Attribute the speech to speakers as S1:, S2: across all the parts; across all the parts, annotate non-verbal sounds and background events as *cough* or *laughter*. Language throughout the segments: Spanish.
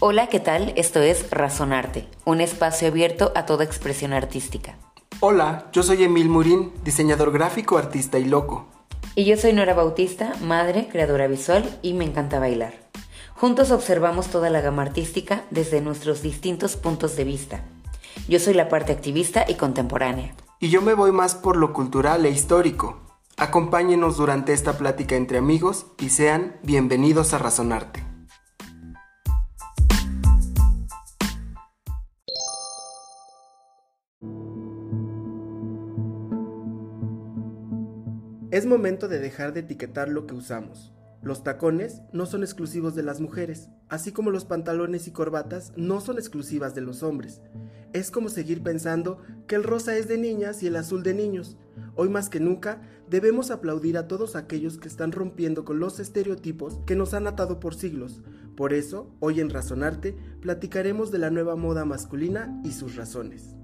S1: Hola, ¿qué tal? Esto es Razonarte, un espacio abierto a toda expresión artística.
S2: Hola, yo soy Emil Murín, diseñador gráfico, artista y loco.
S1: Y yo soy Nora Bautista, madre, creadora visual y me encanta bailar. Juntos observamos toda la gama artística desde nuestros distintos puntos de vista. Yo soy la parte activista y contemporánea.
S2: Y yo me voy más por lo cultural e histórico. Acompáñenos durante esta plática entre amigos y sean bienvenidos a Razonarte. Es momento de dejar de etiquetar lo que usamos. Los tacones no son exclusivos de las mujeres, así como los pantalones y corbatas no son exclusivas de los hombres. Es como seguir pensando que el rosa es de niñas y el azul de niños. Hoy más que nunca debemos aplaudir a todos aquellos que están rompiendo con los estereotipos que nos han atado por siglos. Por eso, hoy en Razonarte platicaremos de la nueva moda masculina y sus razones.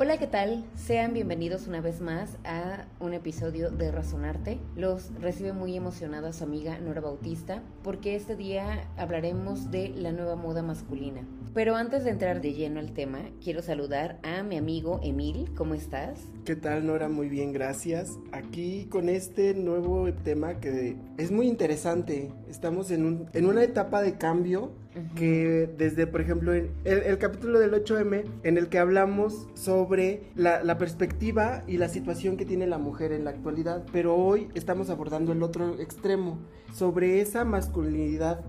S1: Hola, ¿qué tal? Sean bienvenidos una vez más a un episodio de Razonarte. Los recibe muy emocionada su amiga Nora Bautista porque este día hablaremos de la nueva moda masculina. Pero antes de entrar de lleno al tema, quiero saludar a mi amigo Emil. ¿Cómo estás?
S2: ¿Qué tal, Nora? Muy bien, gracias. Aquí con este nuevo tema que es muy interesante. Estamos en, un, en una etapa de cambio que desde, por ejemplo, el, el, capítulo del 8M, en el que hablamos sobre la, la, perspectiva y la situación que tiene la mujer en la actualidad, pero hoy estamos abordando el otro extremo, sobre esa masculinidad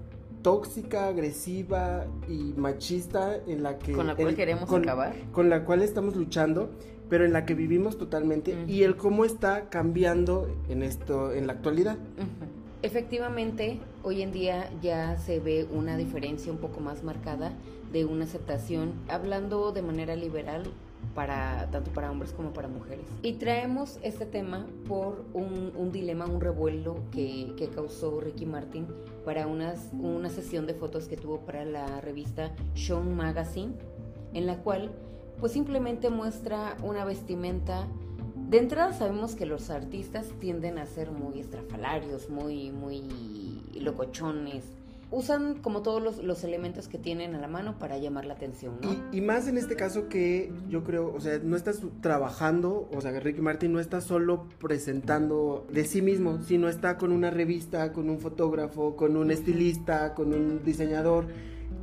S2: tóxica, agresiva y machista en la que...
S1: Con la cual queremos acabar.
S2: Con la cual estamos luchando, pero en la que vivimos totalmente y el cómo está cambiando en esto, en la actualidad.
S1: Efectivamente, hoy en día ya se ve una diferencia un poco más marcada de una aceptación, hablando de manera liberal para tanto para hombres como para mujeres. Y traemos este tema por un, dilema, un revuelo que, causó Ricky Martin para unas, una sesión de fotos que tuvo para la revista Sean Magazine, en la cual pues simplemente muestra una vestimenta de entrada sabemos que los artistas tienden a ser muy estrafalarios, muy, muy locochones. Usan como todos los, elementos que tienen a la mano para llamar la atención, ¿no?
S2: Y, más en este caso que yo creo, o sea, no estás trabajando, o sea, Ricky Martin no está solo presentando de sí mismo, sino está con una revista, con un fotógrafo, con un estilista, con un diseñador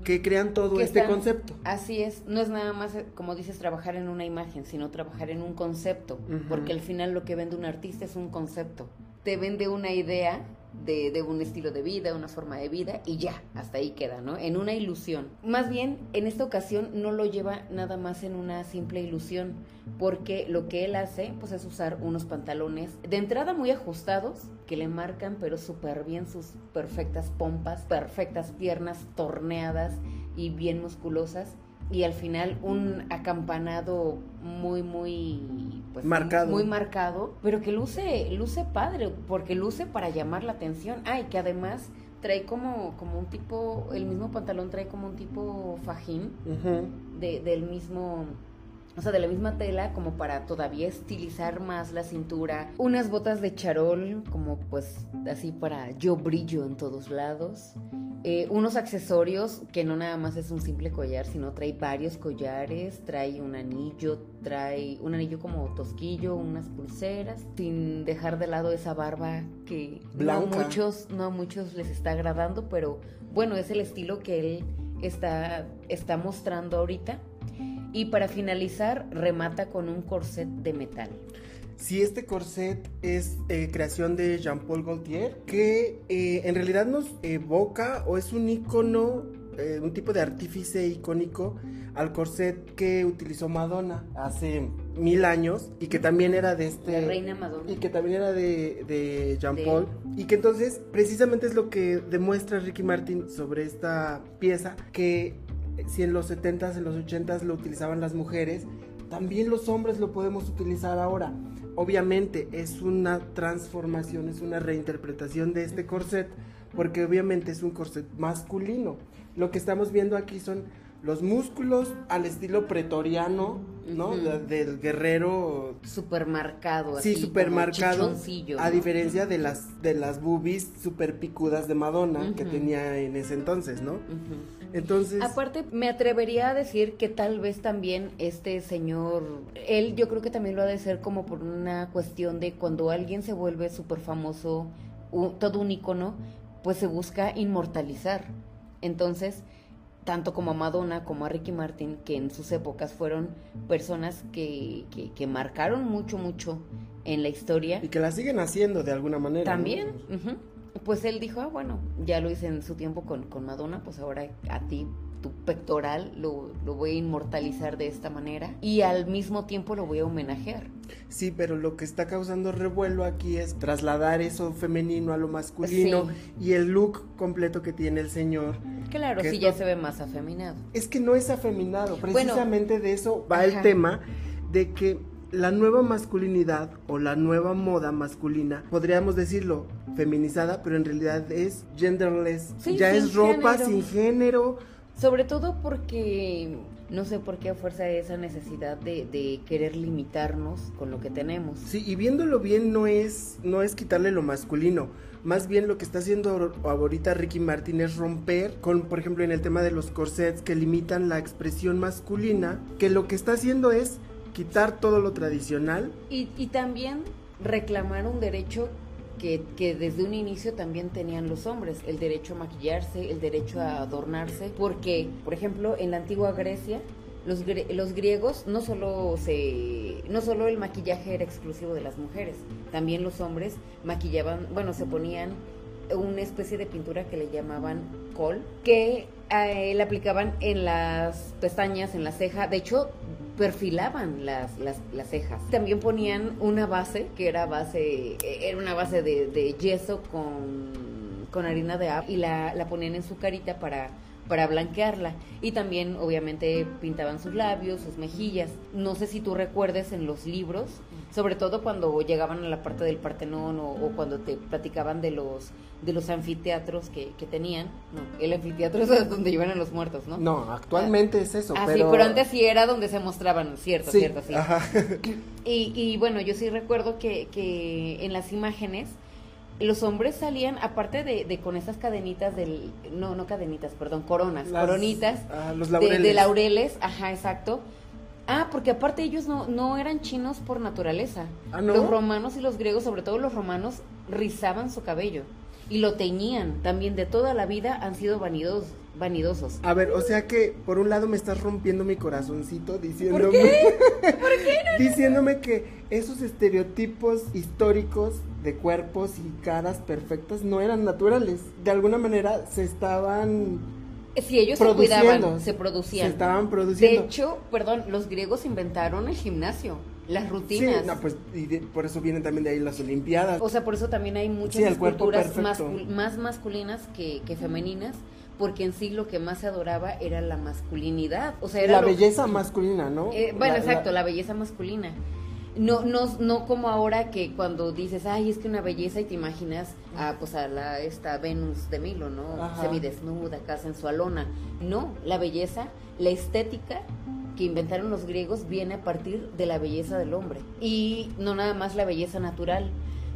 S2: que crean todo este concepto.
S1: Así es, no es nada más, como dices, trabajar en una imagen, sino trabajar en un concepto, porque al final lo que vende un artista es un concepto. Te vende una idea de, un estilo de vida, una forma de vida y ya, hasta ahí queda, ¿no? En una ilusión. Más bien, en esta ocasión no lo lleva nada más en una simple ilusión, porque lo que él hace, pues es usar unos pantalones de entrada muy ajustados, que le marcan pero súper bien sus perfectas pompas, perfectas piernas torneadas y bien musculosas y al final un acampanado muy muy pues
S2: marcado.
S1: muy marcado pero que luce luce padre porque luce para llamar la atención. Ay que además trae como como un tipo el mismo pantalón trae como un tipo fajín de, del mismo o sea, de la misma tela como para todavía estilizar más la cintura. Unas botas de charol como pues así para yo brillo en todos lados. Eh, unos accesorios que no nada más es un simple collar, sino trae varios collares, trae un anillo, trae un anillo como tosquillo, unas pulseras, sin dejar de lado esa barba que no muchos, no a muchos les está agradando, pero bueno, es el estilo que él está, está mostrando ahorita. Y para finalizar, remata con un corset de metal.
S2: Si este corset es eh, creación de Jean-Paul Gaultier, que eh, en realidad nos evoca o es un icono, eh, un tipo de artífice icónico al corset que utilizó Madonna hace mil años y que también era de este...
S1: La reina Madonna.
S2: Y que también era de, de Jean-Paul. Y que entonces precisamente es lo que demuestra Ricky Martin sobre esta pieza, que si en los 70s, en los 80s lo utilizaban las mujeres, también los hombres lo podemos utilizar ahora. Obviamente es una transformación, es una reinterpretación de este corset, porque obviamente es un corset masculino. Lo que estamos viendo aquí son los músculos al estilo pretoriano, ¿no? Del guerrero
S1: supermarcado,
S2: sí, supermarcado, a diferencia de las de las boobies super picudas de Madonna que tenía en ese entonces, ¿no? Entonces.
S1: Aparte, me atrevería a decir que tal vez también este señor, él yo creo que también lo ha de ser como por una cuestión de cuando alguien se vuelve súper famoso, todo un icono, pues se busca inmortalizar. Entonces, tanto como a Madonna como a Ricky Martin, que en sus épocas fueron personas que, que, marcaron mucho, mucho en la historia.
S2: Y que la siguen haciendo de alguna manera.
S1: También, pues él dijo, ah, bueno, ya lo hice en su tiempo con, con Madonna, pues ahora a ti tu pectoral lo, lo, voy a inmortalizar de esta manera y al mismo tiempo lo voy a homenajear.
S2: Sí, pero lo que está causando revuelo aquí es trasladar eso femenino a lo masculino y el look completo que tiene el señor.
S1: Claro, sí, ya se ve más afeminado.
S2: Es que no es afeminado, precisamente de eso va el tema de que la nueva masculinidad o la nueva moda masculina, podríamos decirlo, feminizada, pero en realidad es genderless. ya es ropa sin género.
S1: Sobre todo porque no sé por qué a fuerza de esa necesidad de, querer limitarnos con lo que tenemos.
S2: Sí, y viéndolo bien no es, no es quitarle lo masculino. Más bien lo que está haciendo ahorita Ricky Martin es romper con, por ejemplo, en el tema de los corsets que limitan la expresión masculina, que lo que está haciendo es quitar todo lo tradicional.
S1: Y, y también reclamar un derecho que, desde un inicio también tenían los hombres, el derecho a maquillarse, el derecho a adornarse, porque, por ejemplo, en la antigua Grecia, los, griegos no solo no solo el maquillaje era exclusivo de las mujeres, también los hombres maquillaban, bueno, se ponían una especie de pintura que le llamaban col, que eh, le aplicaban en las pestañas, en la ceja. De hecho, perfilaban las, las, las, cejas. También ponían una base, que era base, era una base de, yeso con, con, harina de agua y la, la ponían en su carita para para blanquearla. Y también, obviamente, pintaban sus labios, sus mejillas. No sé si tú recuerdes en los libros, sobre todo cuando llegaban a la parte del Partenón o, cuando te platicaban de los de los anfiteatros que, que, tenían. No, el anfiteatro es *laughs* donde iban a los muertos, ¿no?
S2: No, actualmente es eso.
S1: Ah, pero... sí, pero antes sí era donde se mostraban, cierto, cierto, sí. Y, y bueno, yo sí recuerdo que, que en las imágenes los hombres salían, aparte de, con esas cadenitas del, no, no cadenitas, perdón, coronas, coronitas
S2: ah, los laureles.
S1: De, laureles, ajá, exacto. Ah, porque aparte ellos no, no eran chinos por naturaleza.
S2: ¿Ah, no?
S1: Los romanos y los griegos, sobre todo los romanos, rizaban su cabello y lo teñían. También de toda la vida han sido vanidos, vanidosos.
S2: A ver, o sea que por un lado me estás rompiendo mi corazoncito diciéndome
S1: ¿Por qué? *laughs* ¿Por qué?
S2: diciéndome que esos estereotipos históricos de cuerpos y caras perfectas no eran naturales. De alguna manera se estaban
S1: si ellos se cuidaban, se producían.
S2: Se estaban produciendo.
S1: De hecho, perdón, los griegos inventaron el gimnasio, las rutinas.
S2: Sí, no, pues y por eso vienen también de ahí las olimpiadas.
S1: O sea, por eso también hay muchas esculturas más masculinas que, que femeninas porque en sí lo que más se adoraba era la masculinidad, o sea, era
S2: la belleza masculina, ¿no?
S1: Eh, bueno, exacto, la... belleza masculina. No, no, no como ahora que cuando dices, ay, es que una belleza y te imaginas a, pues a la, esta Venus de Milo, ¿no? Semidesnuda, acá sensualona. No, la belleza, la estética que inventaron los griegos viene a partir de la belleza del hombre. Y no nada más la belleza natural,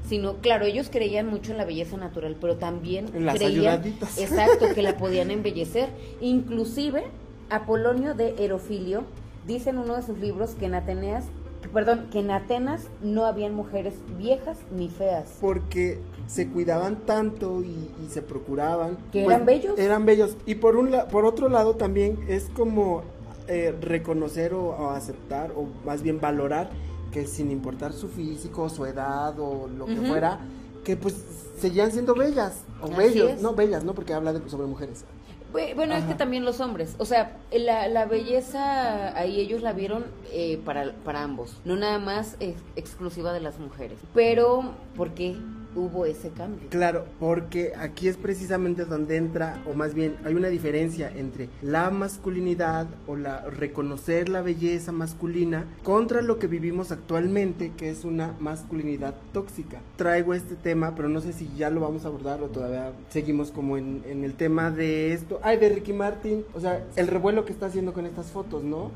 S1: sino, claro, ellos creían mucho en la belleza natural, pero también creían, *laughs* exacto, que la podían embellecer. Inclusive, Apolonio de Erofilio dice en uno de sus libros que en Ateneas, perdón, que en Atenas no habían mujeres viejas ni feas.
S2: Porque se cuidaban tanto y, se procuraban.
S1: Que eran bellos.
S2: Eran bellos. Y por, un por otro lado también es como eh, reconocer o aceptar, o más bien valorar que sin importar su físico, su edad o lo que fuera, que pues seguían siendo bellas o bellos, no bellas, no porque habla de, sobre mujeres.
S1: Bueno, es que también los hombres, o sea, la, la belleza ahí ellos la vieron eh, para, para ambos, no nada más exclusiva de las mujeres. Pero, ¿por qué? Hubo ese cambio.
S2: Claro, porque aquí es precisamente donde entra, o más bien hay una diferencia entre la masculinidad o la reconocer la belleza masculina contra lo que vivimos actualmente, que es una masculinidad tóxica. Traigo este tema, pero no sé si ya lo vamos a abordar o todavía seguimos como en, en el tema de esto. Ay, de Ricky Martin, o sea, el revuelo que está haciendo con estas fotos, ¿no?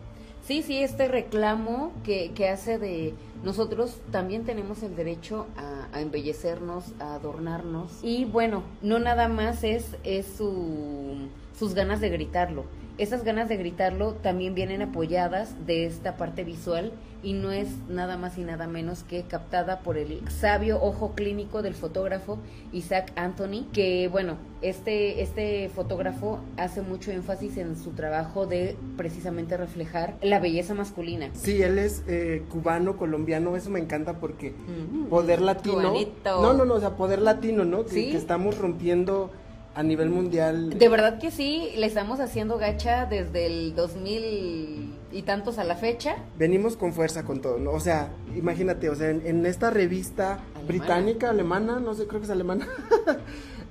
S1: Sí, sí, este reclamo que, que hace de nosotros también tenemos el derecho a, embellecernos, a adornarnos. Y bueno, no nada más es, es su, sus ganas de gritarlo. Esas ganas de gritarlo también vienen apoyadas de esta parte visual y no es nada más y nada menos que captada por el sabio ojo clínico del fotógrafo Isaac Anthony, que bueno, este, este fotógrafo hace mucho énfasis en su trabajo de precisamente reflejar la belleza masculina.
S2: Sí, él es eh, cubano, colombiano, eso me encanta porque poder latino... No, no, no, o sea, poder latino, ¿no? Que, que estamos rompiendo a nivel mundial.
S1: De verdad que sí, le estamos haciendo gacha desde el 2000 y tantos a la fecha.
S2: Venimos con fuerza con todo, ¿no? O sea, imagínate, o sea, en, esta revista británica, alemana, no sé, creo que es alemana. *laughs*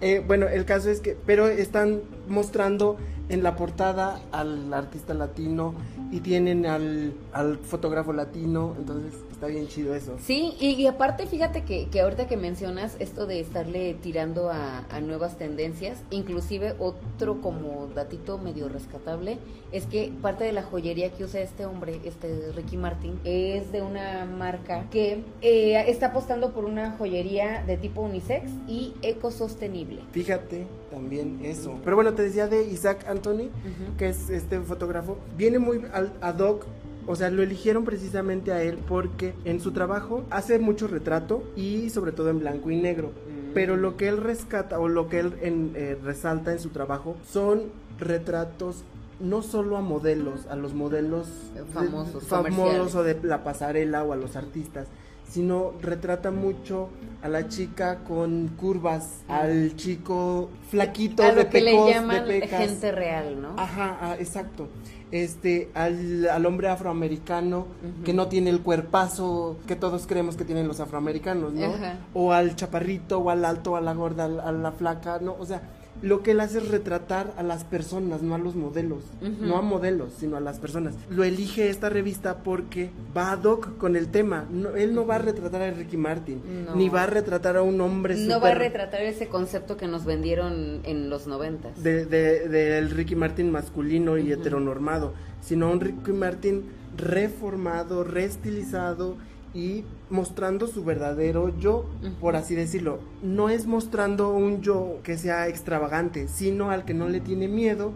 S2: Eh, bueno, el caso es que, pero están mostrando en la portada al artista latino y tienen al, al fotógrafo latino, entonces está bien chido eso.
S1: Sí, y, aparte fíjate que, que, ahorita que mencionas esto de estarle tirando a, a, nuevas tendencias, inclusive otro como datito medio rescatable, es que parte de la joyería que usa este hombre, este Ricky Martin, es de una marca que eh, está apostando por una joyería de tipo unisex y ecosostenible.
S2: Fíjate también eso. Pero bueno, te decía de Isaac Anthony, que es este fotógrafo, viene muy ad hoc o sea, lo eligieron precisamente a él porque en su trabajo hace mucho retrato y sobre todo en blanco y negro. Mm. Pero lo que él rescata o lo que él eh, resalta en su trabajo son retratos no solo a modelos, a los modelos
S1: famosos,
S2: famosos o de la pasarela o a los artistas, sino retrata mucho a la chica con curvas, al chico flaquito
S1: de que le llaman gente real, ¿no?
S2: Ajá, ah, exacto. Este, al, hombre afroamericano que no tiene el cuerpazo que todos creemos que tienen los afroamericanos, ¿no? O al chaparrito, o al alto, a la gorda, a la flaca, ¿no? O sea, lo que él hace es retratar a las personas, no a los modelos, no a modelos, sino a las personas. Lo elige esta revista porque va ad hoc con el tema. él no va a retratar a Ricky Martin, ni va a retratar a un hombre.
S1: No va a retratar ese concepto que nos vendieron en los noventas.
S2: Del de, Ricky Martin masculino y heteronormado, sino un Ricky Martin reformado, reestilizado y mostrando su verdadero yo, por así decirlo. No es mostrando un yo que sea extravagante, sino al que no le tiene miedo,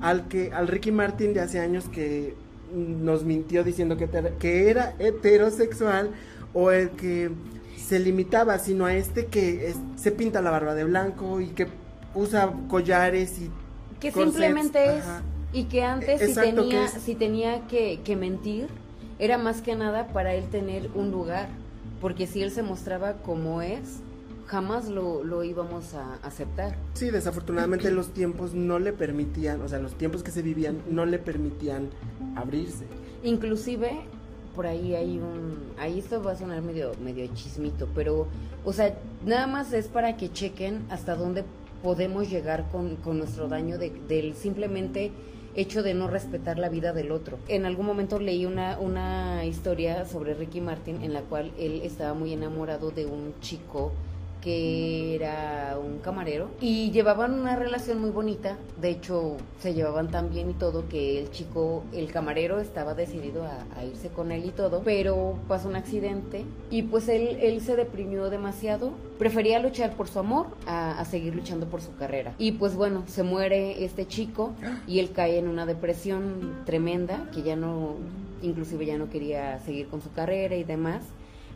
S2: al que al Ricky Martin de hace años que nos mintió diciendo que, que era heterosexual o el que se limitaba, sino a este que se pinta la barba de blanco y que usa collares y
S1: que simplemente es y que antes si tenía si tenía que, que mentir era más que nada para él tener un lugar, porque si él se mostraba como es, jamás lo, lo íbamos a aceptar.
S2: Sí, desafortunadamente los tiempos no le permitían, o sea, los tiempos que se vivían no le permitían abrirse.
S1: Inclusive por ahí hay un ahí esto va a sonar medio medio chismito, pero o sea, nada más es para que chequen hasta dónde podemos llegar con, con nuestro daño de, del simplemente hecho de no respetar la vida del otro. En algún momento leí una, una historia sobre Ricky Martin en la cual él estaba muy enamorado de un chico que era un camarero y llevaban una relación muy bonita, de hecho se llevaban tan bien y todo que el chico, el camarero estaba decidido a, irse con él y todo, pero pasó un accidente y pues él, él se deprimió demasiado, prefería luchar por su amor a, a seguir luchando por su carrera. Y pues bueno, se muere este chico y él cae en una depresión tremenda que ya no, inclusive ya no quería seguir con su carrera y demás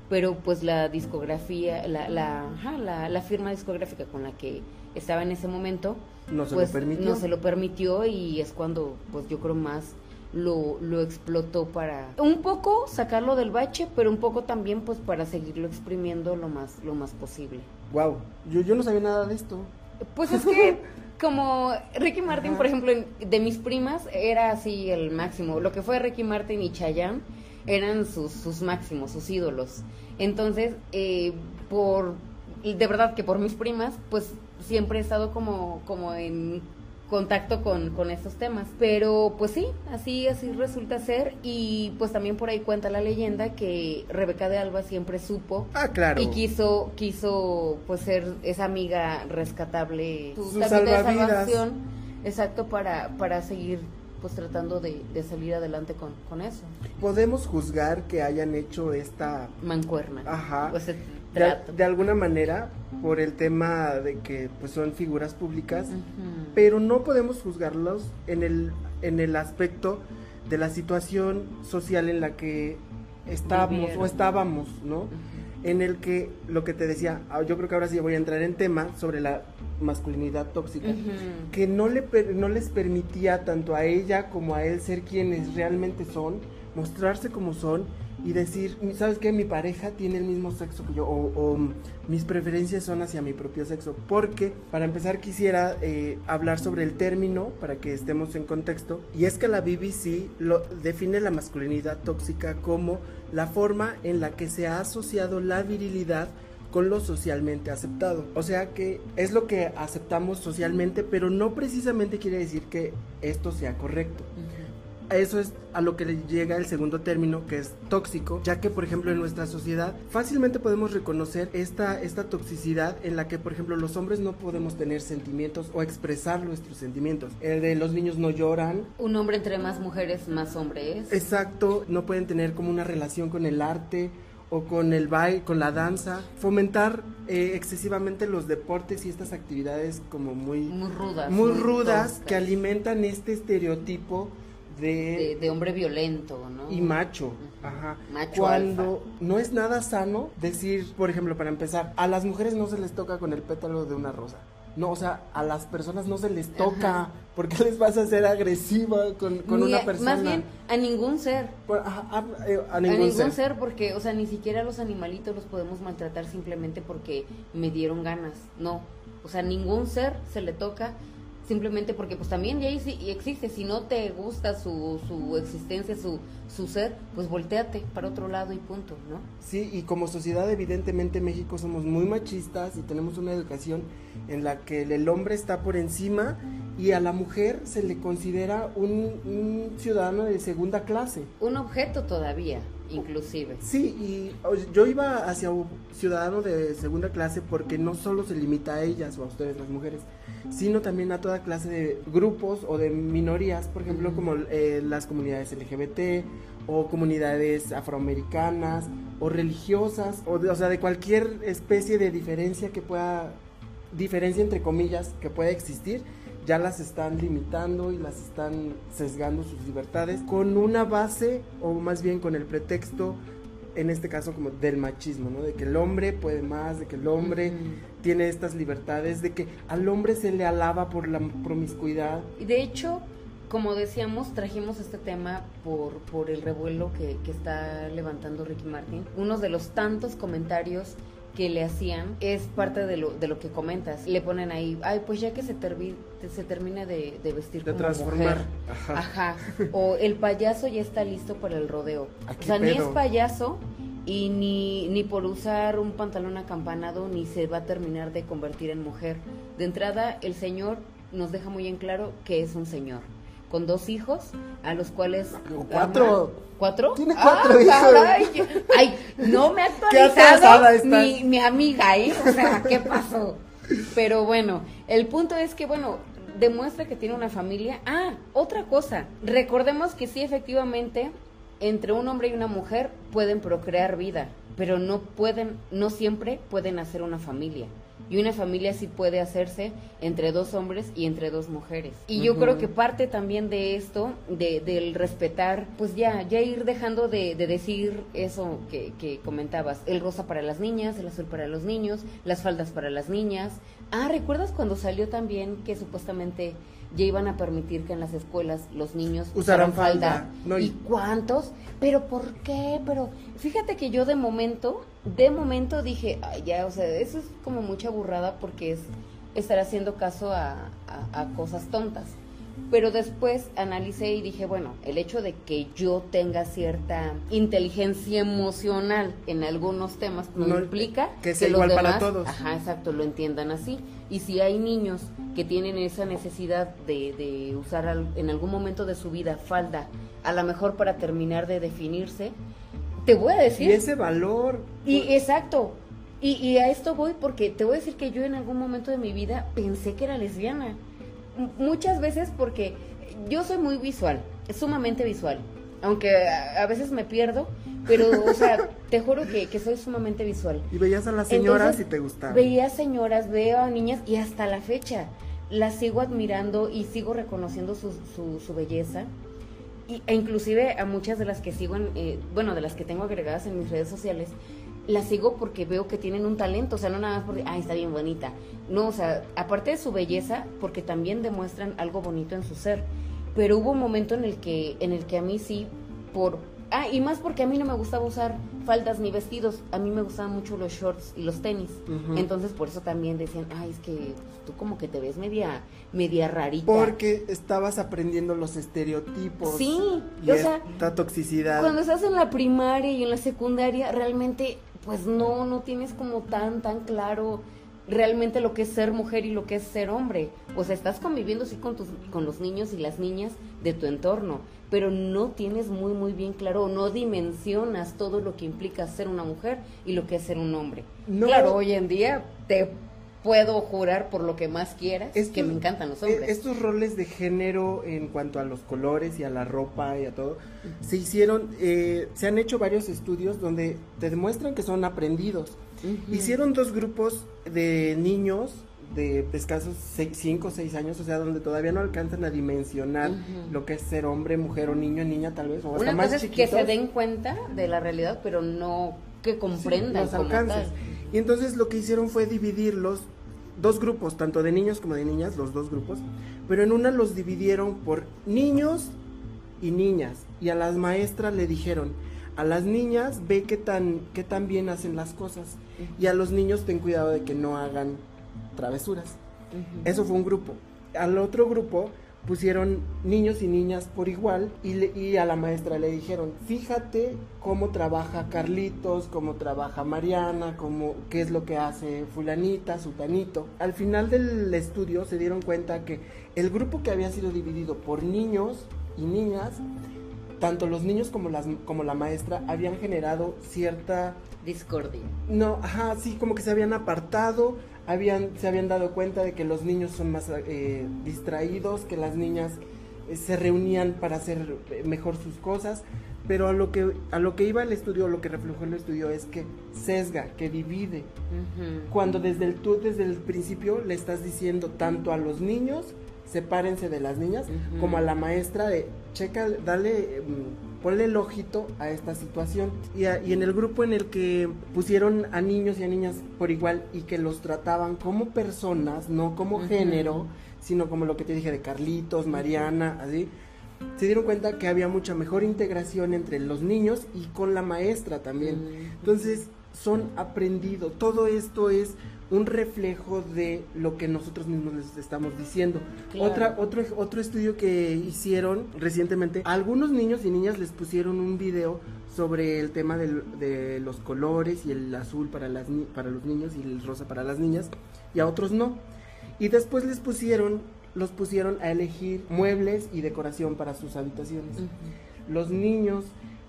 S1: pero pues la discografía, la, la, la, firma discográfica con la que estaba en ese momento,
S2: no se
S1: pues,
S2: lo permitió.
S1: No se lo permitió y es cuando pues yo creo más lo, lo explotó para un poco sacarlo del bache, pero un poco también pues para seguirlo exprimiendo lo más, lo más posible.
S2: Wow, yo, yo no sabía nada de esto.
S1: Pues es que *laughs* como Ricky Martin, por ejemplo, de mis primas era así el máximo. Lo que fue Ricky Martin y Chayanne eran sus, sus máximos, sus ídolos. Entonces, eh, por de verdad que por mis primas, pues siempre he estado como, como en contacto con, con estos temas. Pero pues sí, así, así resulta ser. Y pues también por ahí cuenta la leyenda que Rebeca de Alba siempre supo.
S2: Ah, claro.
S1: Y quiso, quiso pues ser esa amiga rescatable,
S2: su, su salvación.
S1: Exacto, para, para seguir pues tratando de, de salir adelante con, con, eso.
S2: Podemos juzgar que hayan hecho esta
S1: mancuerna.
S2: Ajá. De, de, alguna manera por el tema de que pues son figuras públicas, uh -huh. pero no podemos juzgarlos en el en el aspecto de la situación social en la que estábamos Vivieron. o estábamos, ¿no? Uh -huh. En el que lo que te decía, ah, yo creo que ahora sí voy a entrar en tema sobre la masculinidad tóxica, uh -huh. que no, le, no les permitía tanto a ella como a él ser quienes realmente son, mostrarse como son y decir, ¿sabes qué? Mi pareja tiene el mismo sexo que yo o, o mis preferencias son hacia mi propio sexo. Porque, para empezar, quisiera eh, hablar sobre el término para que estemos en contexto. Y es que la BBC lo, define la masculinidad tóxica como la forma en la que se ha asociado la virilidad con lo socialmente aceptado. O sea que es lo que aceptamos socialmente, pero no precisamente quiere decir que esto sea correcto. Eso es a lo que le llega el segundo término que es tóxico, ya que por ejemplo en nuestra sociedad fácilmente podemos reconocer esta, esta toxicidad en la que por ejemplo los hombres no podemos tener sentimientos o expresar nuestros sentimientos. El de los niños no lloran.
S1: Un hombre entre más mujeres, más hombre es.
S2: Exacto, no pueden tener como una relación con el arte o con el baile, con la danza, fomentar eh, excesivamente los deportes y estas actividades como muy,
S1: muy rudas,
S2: muy rudas que alimentan este estereotipo de,
S1: de, de, hombre violento, ¿no?
S2: Y macho, ajá. Macho Cuando alfa. no es nada sano decir, por ejemplo, para empezar, a las mujeres no se les toca con el pétalo de una rosa. No, o sea, a las personas no se les toca. Ajá. ¿Por qué les vas a ser agresiva con, con
S1: ni
S2: una persona?
S1: Más bien, a ningún ser.
S2: Por, a, a, eh, a, ningún,
S1: a ningún
S2: ser.
S1: ser. porque, o sea, ni siquiera los animalitos los podemos maltratar simplemente porque me dieron ganas. No. O sea, ningún ser se le toca simplemente porque pues también ya existe, si no te gusta su, su existencia, su, su ser, pues volteate para otro lado y punto, ¿no?
S2: Sí, y como sociedad evidentemente México somos muy machistas y tenemos una educación en la que el hombre está por encima y a la mujer se le considera un, un ciudadano de segunda clase.
S1: Un objeto todavía inclusive.
S2: Sí, y yo iba hacia un ciudadano de segunda clase porque no solo se limita a ellas o a ustedes las mujeres, sino también a toda clase de grupos o de minorías, por ejemplo, como eh, las comunidades LGBT o comunidades afroamericanas o religiosas, o, de, o sea, de cualquier especie de diferencia que pueda, diferencia entre comillas, que pueda existir ya las están limitando y las están sesgando sus libertades con una base o más bien con el pretexto en este caso como del machismo, ¿no? De que el hombre puede más, de que el hombre mm. tiene estas libertades, de que al hombre se le alaba por la promiscuidad.
S1: Y de hecho, como decíamos, trajimos este tema por, por el revuelo que, que está levantando Ricky Martin. Uno de los tantos comentarios que le hacían es parte de lo, de lo que comentas. Le ponen ahí, ay, pues ya que se, termi se termine de, de vestir
S2: de
S1: como
S2: transformar.
S1: mujer. Ajá. Ajá. O el payaso ya está listo para el rodeo.
S2: Aquí
S1: o sea,
S2: pedo?
S1: ni es payaso y ni, ni por usar un pantalón acampanado ni se va a terminar de convertir en mujer. De entrada, el señor nos deja muy en claro que es un señor con dos hijos, a los cuales...
S2: ¿Cuatro?
S1: ¿Cuatro?
S2: Tiene cuatro
S1: ah,
S2: hijos.
S1: Caray. Ay, no me ha *laughs* actualizado mi, mi amiga, ¿eh? O sea, ¿qué pasó? Pero bueno, el punto es que, bueno, demuestra que tiene una familia. Ah, otra cosa, recordemos que sí, efectivamente, entre un hombre y una mujer pueden procrear vida, pero no pueden, no siempre pueden hacer una familia. Y una familia sí puede hacerse entre dos hombres y entre dos mujeres. Y yo uh -huh. creo que parte también de esto, de, del respetar, pues ya, ya ir dejando de, de decir eso que, que, comentabas, el rosa para las niñas, el azul para los niños, las faldas para las niñas. Ah, ¿recuerdas cuando salió también que supuestamente ya iban a permitir que en las escuelas los niños
S2: usaran falda? falda.
S1: No, y... ¿Y cuántos? ¿Pero por qué? Pero fíjate que yo de momento de momento dije, ay, ya, o sea, eso es como mucha burrada porque es estar haciendo caso a, a, a cosas tontas. Pero después analicé y dije, bueno, el hecho de que yo tenga cierta inteligencia emocional en algunos temas no, implica
S2: que sea igual para todos.
S1: Ajá, exacto, lo entiendan así. Y si hay niños que tienen esa necesidad de, de usar en algún momento de su vida falda, a lo mejor para terminar de definirse, te voy a decir.
S2: Y ese valor.
S1: Y exacto. Y, y a esto voy porque te voy a decir que yo en algún momento de mi vida pensé que era lesbiana muchas veces porque yo soy muy visual, sumamente visual, aunque a, veces me pierdo, pero, o sea, *laughs* te juro que, soy sumamente visual.
S2: Y veías a las señoras y te gustaba.
S1: Veía señoras, veo a niñas y hasta la fecha las sigo admirando y sigo reconociendo su, su, belleza. Y, e inclusive a muchas de las que sigo, eh, bueno, de las que tengo agregadas en mis redes sociales, la sigo porque veo que tienen un talento, o sea, no nada más porque, ay, está bien bonita. No, o sea, aparte de su belleza, porque también demuestran algo bonito en su ser. Pero hubo un momento en el que, en el que a mí sí, por... Ah, y más porque a mí no me gustaba usar faldas ni vestidos, a mí me gustaban mucho los shorts y los tenis. Entonces por eso también decían, ay, es que tú como que te ves media, media rarita.
S2: Porque estabas aprendiendo los estereotipos.
S1: Sí,
S2: y o sea, esta toxicidad.
S1: Cuando estás en la primaria y en la secundaria, realmente pues no, no tienes como tan, tan claro realmente lo que es ser mujer y lo que es ser hombre. O sea, estás conviviendo sí con, tus, con los niños y las niñas de tu entorno, pero no tienes muy, muy bien claro, no dimensionas todo lo que implica ser una mujer y lo que es ser un hombre. Claro, hoy en día te puedo jurar por lo que más quieras que me encantan los hombres.
S2: Estos roles de género en cuanto a los colores y a la ropa y a todo, se hicieron, eh, se han hecho varios estudios donde te demuestran que son aprendidos. Hicieron dos grupos de niños de escasos 5 o 6 años, o sea, donde todavía no alcanzan a dimensionar lo que es ser hombre, mujer o niño, niña tal vez, o
S1: hasta más cosa es que se den cuenta de la realidad, pero no que comprendan
S2: los alcances. Y entonces lo que hicieron fue dividirlos dos grupos, tanto de niños como de niñas, los dos grupos, pero en una los dividieron por niños y niñas, y a las maestras le dijeron, a las niñas ve qué tan, qué tan bien hacen las cosas, y a los niños ten cuidado de que no hagan travesuras. Eso fue un grupo. Al otro grupo pusieron niños y niñas por igual y, y, a la maestra le dijeron, fíjate cómo trabaja Carlitos, cómo trabaja Mariana, cómo, qué es lo que hace fulanita, sutanito. Al final del estudio se dieron cuenta que el grupo que había sido dividido por niños y niñas, tanto los niños como, las, como la maestra habían generado cierta...
S1: Discordia.
S2: No, ajá, sí, como que se habían apartado, habían, se habían dado cuenta de que los niños son más eh, distraídos, que las niñas eh, se reunían para hacer eh, mejor sus cosas, pero a lo que a lo que iba el estudio, lo que reflejó el estudio es que sesga, que divide. Cuando desde el tú desde el principio le estás diciendo tanto a los niños sepárense de las niñas, como a la maestra de checa, dale mm, ponle el ojito a esta situación. Y, en el grupo en el que pusieron a niños y a niñas por igual y que los trataban como personas, no como género, sino como lo que te dije de Carlitos, Mariana, así, se dieron cuenta que había mucha mejor integración entre los niños y con la maestra también. Entonces, son aprendidos. Todo esto es un reflejo de lo que nosotros mismos les estamos diciendo. Otra, otro, otro estudio que hicieron recientemente, algunos niños y niñas les pusieron un video sobre el tema de, los colores y el azul para, las, para los niños y el rosa para las niñas, y a otros no. Y después les pusieron, los pusieron a elegir muebles y decoración para sus habitaciones. Los niños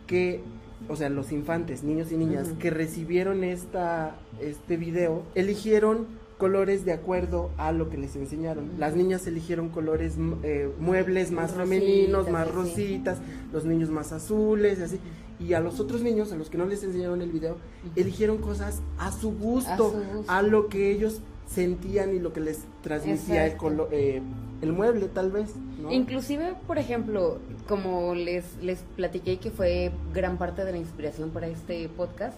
S2: que o sea, los infantes, niños y niñas, que recibieron esta, este video, eligieron colores de acuerdo a lo que les enseñaron. Las niñas eligieron colores, eh, muebles más femeninos, más rositas, los niños más azules, así. Y a los otros niños, a los que no les enseñaron el video, eligieron cosas a su gusto, a, lo que ellos sentían y lo que les transmitía el, eh, el mueble, tal vez.
S1: Inclusive, por ejemplo, como les, les platiqué que fue gran parte de la inspiración para este podcast,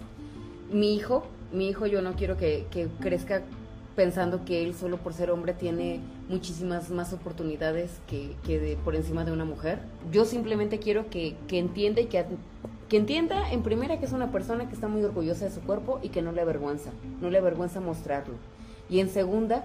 S1: mi hijo, mi hijo yo no quiero que, crezca pensando que él solo por ser hombre tiene muchísimas más oportunidades que, que por encima de una mujer. Yo simplemente quiero que, que entienda y que, que entienda en primera que es una persona que está muy orgullosa de su cuerpo y que no le avergüenza, no le avergüenza mostrarlo. Y en segunda,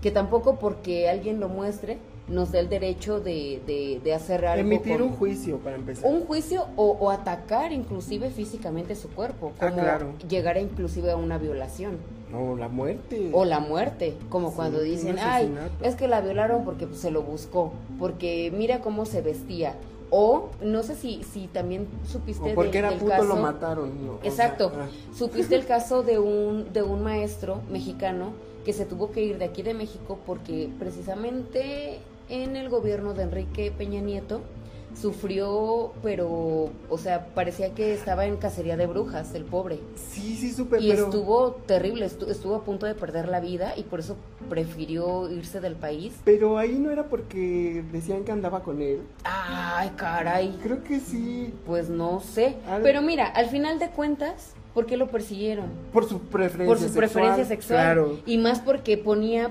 S1: que tampoco porque alguien lo muestre nos da el derecho de, de, hacer algo.
S2: Emitir un juicio para empezar.
S1: Un juicio o, atacar inclusive físicamente su cuerpo. Ah, como claro. llegar a inclusive a una violación.
S2: O la muerte.
S1: O la muerte, como cuando dicen, ay, es que la violaron porque se lo buscó, porque mira cómo se vestía. O no sé si, si también supiste
S2: o porque era puto lo mataron.
S1: Exacto. Ah. Supiste el caso de un, de un maestro mexicano que se tuvo que ir de aquí de México porque precisamente en el gobierno de Enrique Peña Nieto sufrió, pero, o sea, parecía que estaba en cacería de brujas, el pobre.
S2: Sí, sí, súper.
S1: Y estuvo terrible, estuvo, a punto de perder la vida y por eso prefirió irse del país.
S2: Pero ahí no era porque decían que andaba con él.
S1: Ay, caray.
S2: Creo que sí.
S1: Pues no sé. Pero mira, al final de cuentas, ¿por qué lo persiguieron?
S2: Por su preferencia
S1: Por su preferencia sexual. Claro. Y más porque ponía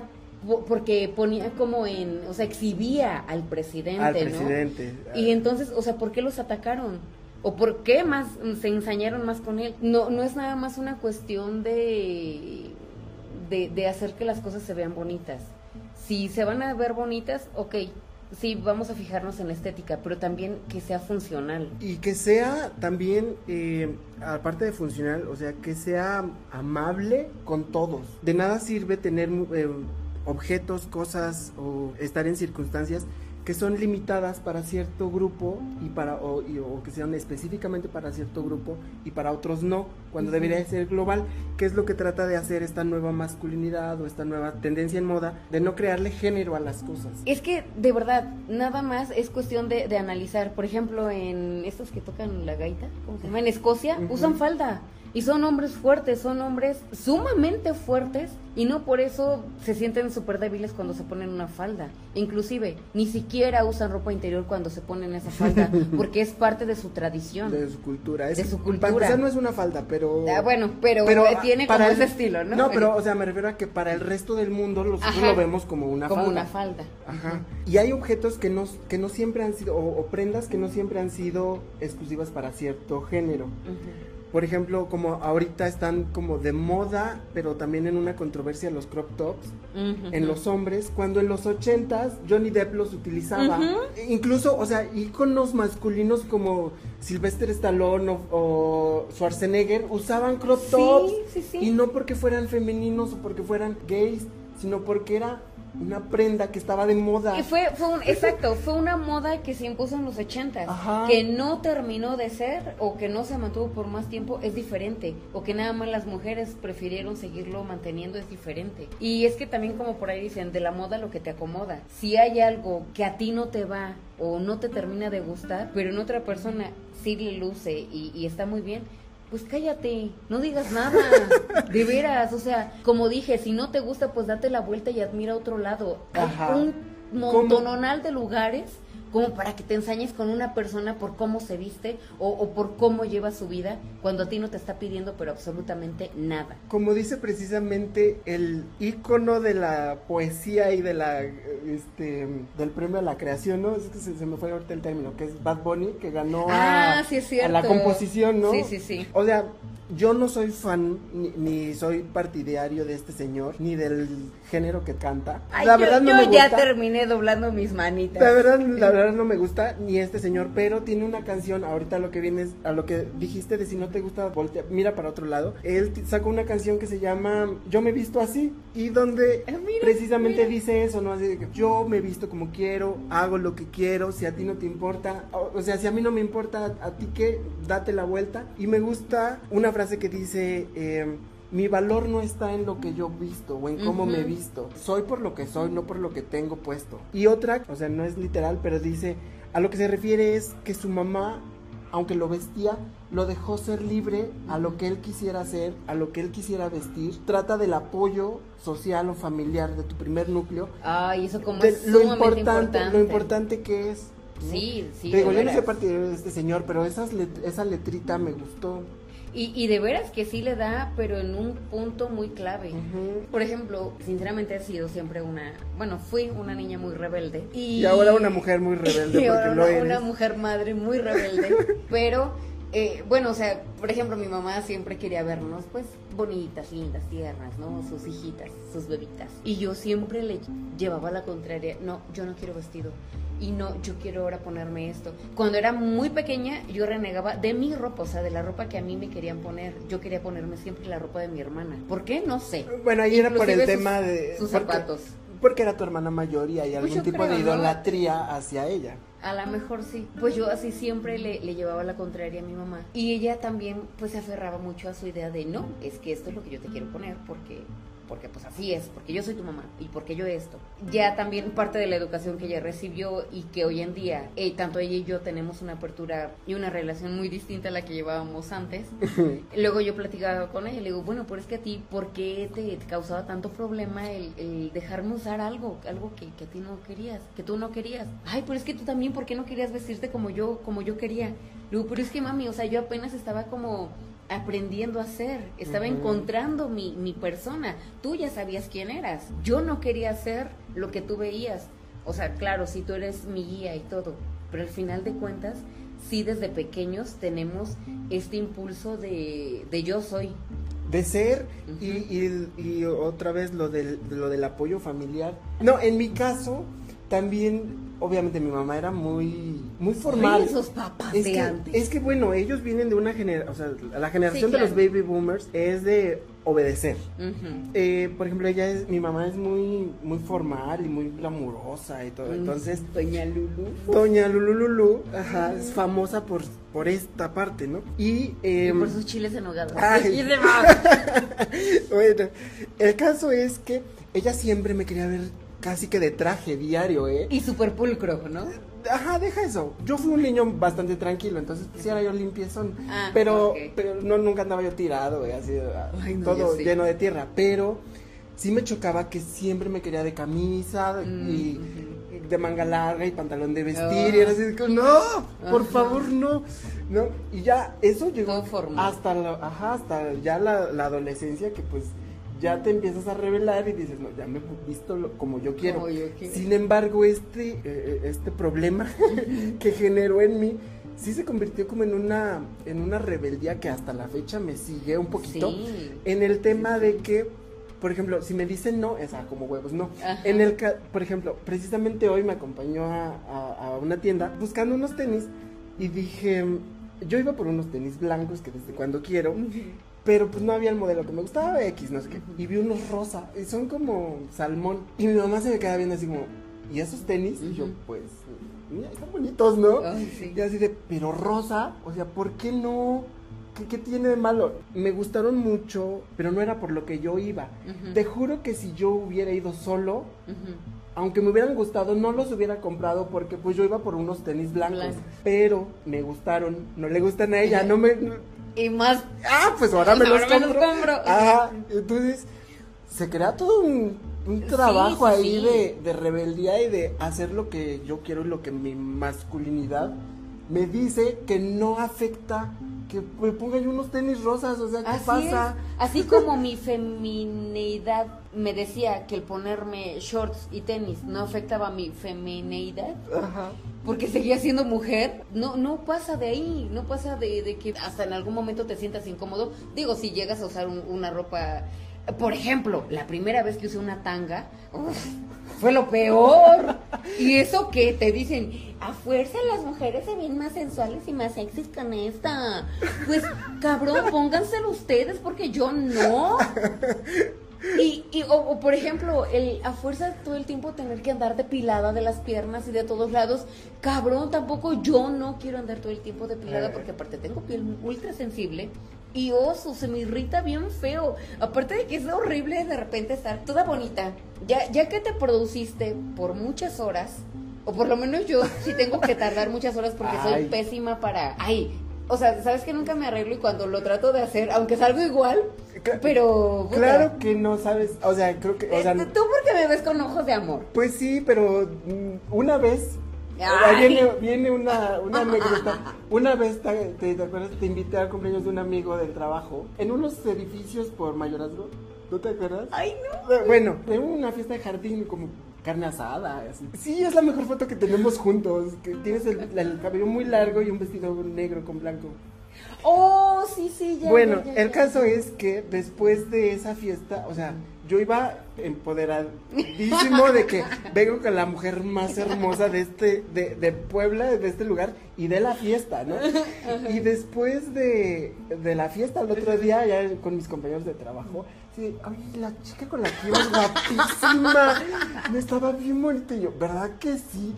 S1: porque ponía como en, o sea, exhibía al presidente, al
S2: presidente.
S1: Y entonces, o sea, ¿por qué los atacaron? ¿O por qué más se ensañaron más con él? No, no es nada más una cuestión de, de, hacer que las cosas se vean bonitas. Si se van a ver bonitas, ok, sí, vamos a fijarnos en la estética, pero también que sea funcional.
S2: Y que sea también, eh, aparte de funcional, o sea, que sea amable con todos. De nada sirve tener eh, objetos, cosas o estar en circunstancias que son limitadas para cierto grupo y para o, que sean específicamente para cierto grupo y para otros no, cuando debería ser global, que es lo que trata de hacer esta nueva masculinidad o esta nueva tendencia en moda de no crearle género a las cosas.
S1: Es que de verdad, nada más es cuestión de, analizar, por ejemplo, en estos que tocan la gaita, ¿cómo se llama? En Escocia, usan falda. Y son hombres fuertes, son hombres sumamente fuertes y no por eso se sienten súper débiles cuando se ponen una falda. Inclusive, ni siquiera usan ropa interior cuando se ponen esa falda, *laughs* porque es parte de su tradición.
S2: De su cultura.
S1: de su cultura.
S2: no es una falda, pero...
S1: Ah, bueno, pero, tiene como ese estilo, ¿no?
S2: No, pero, o sea, me refiero a que para el resto del mundo nosotros lo vemos como una
S1: falda.
S2: Como
S1: una falda.
S2: Ajá. Y hay objetos que no, que no siempre han sido, o, prendas que no siempre han sido exclusivas para cierto género. Por ejemplo, como ahorita están como de moda, pero también en una controversia los crop tops en los hombres, cuando en los ochentas Johnny Depp los utilizaba. Incluso, o sea, íconos masculinos como Sylvester Stallone o, Schwarzenegger usaban crop tops. Y no porque fueran femeninos o porque fueran gays, sino porque era una prenda que estaba de moda.
S1: Y fue, fue un, *laughs* exacto, fue una moda que se impuso en los ochentas, que no terminó de ser o que no se mantuvo por más tiempo es diferente, o que nada más las mujeres prefirieron seguirlo manteniendo es diferente. Y es que también como por ahí dicen, de la moda lo que te acomoda. Si hay algo que a ti no te va o no te termina de gustar, pero en otra persona sí le luce y, y está muy bien, pues cállate, no digas nada, de veras, o sea, como dije, si no te gusta, pues date la vuelta y admira otro lado. Hay un montononal de lugares como para que te ensañes con una persona por cómo se viste o, por cómo lleva su vida cuando a ti no te está pidiendo pero absolutamente nada.
S2: Como dice precisamente el ícono de la poesía y de la este del premio a la creación, ¿no? Es que se, me fue ahorita el término, que es Bad Bunny que ganó
S1: ah,
S2: a, la composición, ¿no?
S1: Sí, sí, sí.
S2: O sea, yo no soy fan ni, soy partidario de este señor, ni del género que canta.
S1: la verdad no yo ya terminé doblando mis manitas.
S2: La verdad, la verdad *laughs* no me gusta ni este señor, pero tiene una canción, ahorita lo que vienes, a lo que dijiste de si no te gusta, voltea, mira para otro lado. Él sacó una canción que se llama Yo me he visto así y donde ah, precisamente dice eso, ¿no? Así que yo me he visto como quiero, hago lo que quiero, si a ti no te importa, o, sea, si a mí no me importa, a, ti qué, date la vuelta. Y me gusta una frase que dice... Eh, mi valor no está en lo que yo visto o en cómo me he visto. Soy por lo que soy, no por lo que tengo puesto. Y otra, o sea, no es literal, pero dice, a lo que se refiere es que su mamá, aunque lo vestía, lo dejó ser libre a lo que él quisiera hacer, a lo que él quisiera vestir. Trata del apoyo social o familiar de tu primer núcleo.
S1: Ay, eso como es lo importante,
S2: lo importante que es.
S1: Sí, sí.
S2: digo, yo no sé partir de este señor, pero esas esa letrita me gustó.
S1: Y, y, de veras que sí le da, pero en un punto muy clave. Por ejemplo, sinceramente he sido siempre una, bueno, fui una niña muy rebelde. Y,
S2: ahora una mujer muy rebelde.
S1: Y ahora una, mujer madre muy rebelde. *laughs* pero eh, bueno, o sea, por ejemplo, mi mamá siempre quería vernos, pues, bonitas, lindas, tiernas, ¿no? Sus hijitas, sus bebitas. Y yo siempre le llevaba la contraria, no, yo no quiero vestido. Y no, yo quiero ahora ponerme esto. Cuando era muy pequeña, yo renegaba de mi ropa, o sea, de la ropa que a mí me querían poner. Yo quería ponerme siempre la ropa de mi hermana. ¿Por qué? No sé.
S2: Bueno, ahí era por el tema de...
S1: Sus zapatos.
S2: Porque era tu hermana mayor y hay pues algún tipo de idolatría hacia ella.
S1: A lo mejor sí. Pues yo así siempre le, le, llevaba la contraria a mi mamá. Y ella también pues se aferraba mucho a su idea de no, es que esto es lo que yo te quiero poner porque porque pues así es, porque yo soy tu mamá y porque yo esto. Ya también parte de la educación que ella recibió y que hoy en día, eh, tanto ella y yo tenemos una apertura y una relación muy distinta a la que llevábamos antes. *laughs* Luego yo platicaba con ella y le digo, bueno, pero es que a ti, ¿por qué te, causaba tanto problema el, dejarme usar algo, algo que, que, a ti no querías, que tú no querías? Ay, pero es que tú también, ¿por qué no querías vestirte como yo, como yo quería? Le digo, pero es que mami, o sea, yo apenas estaba como aprendiendo a ser, estaba encontrando mi, mi persona. Tú ya sabías quién eras. Yo no quería ser lo que tú veías. O sea, claro, si tú eres mi guía y todo, pero al final de cuentas, sí desde pequeños tenemos este impulso de, de yo soy.
S2: De ser y, y, y, otra vez lo del, lo del apoyo familiar. No, en mi caso, también obviamente mi mamá era muy muy formal.
S1: esos papás
S2: es
S1: de
S2: que,
S1: antes.
S2: Es que bueno, ellos vienen de una generación, o sea, la generación de los baby boomers es de obedecer. eh, por ejemplo, ella es, mi mamá es muy muy formal y muy glamurosa y todo. Entonces,
S1: Doña Lulu.
S2: Doña Lulu Lulu, ajá, es famosa por por esta parte, ¿no?
S1: Y, eh, por sus chiles en Ay. *laughs* y demás. *laughs*
S2: bueno, el caso es que ella siempre me quería ver casi que de traje diario, ¿eh?
S1: Y súper pulcro, ¿no?
S2: Ajá, deja eso. Yo fui un niño bastante tranquilo, entonces pues, sí era yo limpiezón. Ah, pero, pero no, nunca andaba yo tirado, ¿eh? así, ah, todo lleno de tierra. Pero sí me chocaba que siempre me quería de camisa y mm, de manga larga y pantalón de vestir. Y era así, no, por favor, no. No, y ya eso llegó hasta, la, ajá, hasta ya la, la adolescencia que pues ya te empiezas a revelar y dices, no, ya me he visto como yo quiero. Sin embargo, este, eh, eh, este problema *laughs* que generó en mí, sí se convirtió como en una, en una rebeldía que hasta la fecha me sigue un poquito. En el tema de que, por ejemplo, si me dicen no, es como huevos, no. En el, por ejemplo, precisamente hoy me acompañó a, a una tienda buscando unos tenis y dije, yo iba por unos tenis blancos que desde cuando quiero. Pero pues no había el modelo que me gustaba, X, no sé qué. Y vi unos rosa, y son como salmón. Y mi mamá se me queda viendo así como, ¿y esos tenis? Y yo, pues, mira, están bonitos, ¿no? Y así de, pero rosa, o sea, ¿por qué no? ¿Qué, tiene de malo? Me gustaron mucho, pero no era por lo que yo iba. Te juro que si yo hubiera ido solo, aunque me hubieran gustado, no los hubiera comprado porque pues yo iba por unos tenis blancos. Pero me gustaron, no le gustan a ella, no me...
S1: Y más.
S2: Ah, pues ahora me los compro. Ajá. Entonces, se crea todo un, trabajo ahí De, de rebeldía y de hacer lo que yo quiero y lo que mi masculinidad me dice que no afecta que me ponga yo unos tenis rosas, o sea, ¿qué pasa?
S1: Así como mi feminidad me decía que el ponerme shorts y tenis no afectaba mi feminidad. Ajá porque seguía siendo mujer, no, no pasa de ahí, no pasa de, que hasta en algún momento te sientas incómodo. Digo, si llegas a usar una ropa, por ejemplo, la primera vez que usé una tanga, fue lo peor. Y eso que te dicen, a fuerza las mujeres se ven más sensuales y más sexys con esta. Pues cabrón, pónganselo ustedes porque yo no. Y, y o, por ejemplo, el a fuerza todo el tiempo tener que andar depilada de las piernas y de todos lados, cabrón, tampoco yo no quiero andar todo el tiempo depilada eh. porque aparte tengo piel ultra sensible y oso, se me irrita bien feo. Aparte de que es horrible de repente estar toda bonita. Ya, ya que te produciste por muchas horas, o por lo menos yo sí tengo que tardar muchas horas porque soy pésima para... Ay, o sea, sabes que nunca me arreglo y cuando lo trato de hacer, aunque salgo igual, pero...
S2: Claro que no sabes, o sea, creo que... O sea,
S1: Tú porque me ves con ojos de amor.
S2: Pues sí, pero mm, una vez... Viene, viene una, una *laughs* anécdota. Una vez, te, te, acuerdas? Te invité al cumpleaños de un amigo del trabajo en unos edificios por mayorazgo. ¿No te acuerdas?
S1: Ay, no.
S2: Bueno, en una fiesta de jardín como carne asada. Sí, es la mejor foto que tenemos juntos. Que tienes el, cabello muy largo y un vestido negro con blanco.
S1: Oh, sí, sí, ya.
S2: Bueno,
S1: ya, ya,
S2: el
S1: ya.
S2: caso es que después de esa fiesta, o sea, yo iba empoderadísimo de que vengo con la mujer más hermosa de este, de, de Puebla, de este lugar, y de la fiesta, ¿no? Y después de, de la fiesta, el otro día, ya con mis compañeros de trabajo, sí, ay, la chica con la que ibas guapísima, me estaba bien bonita, y yo, ¿verdad que sí?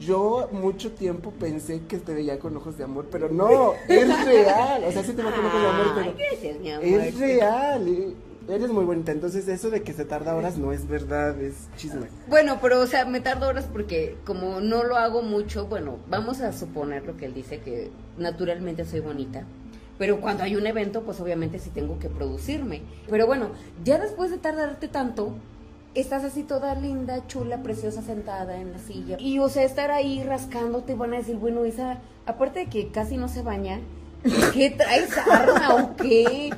S2: Yo mucho tiempo pensé que te veía con ojos de amor, pero no, es real. O sea, sí te veo con ojos de amor, pero
S1: Ay, gracias, mi amor.
S2: es real. Eres muy bonita. Entonces, eso de que se tarda horas no es verdad, es chisme.
S1: Bueno, pero o sea, me tardo horas porque como no lo hago mucho, bueno, vamos a suponer lo que él dice, que naturalmente soy bonita. Pero cuando hay un evento, pues obviamente sí tengo que producirme. Pero bueno, ya después de tardarte tanto, estás así toda linda, chula, preciosa, sentada en la silla. Y o sea, estar ahí rascándote, van a decir, bueno, esa, aparte de que casi no se baña, ¿qué traes arma o qué?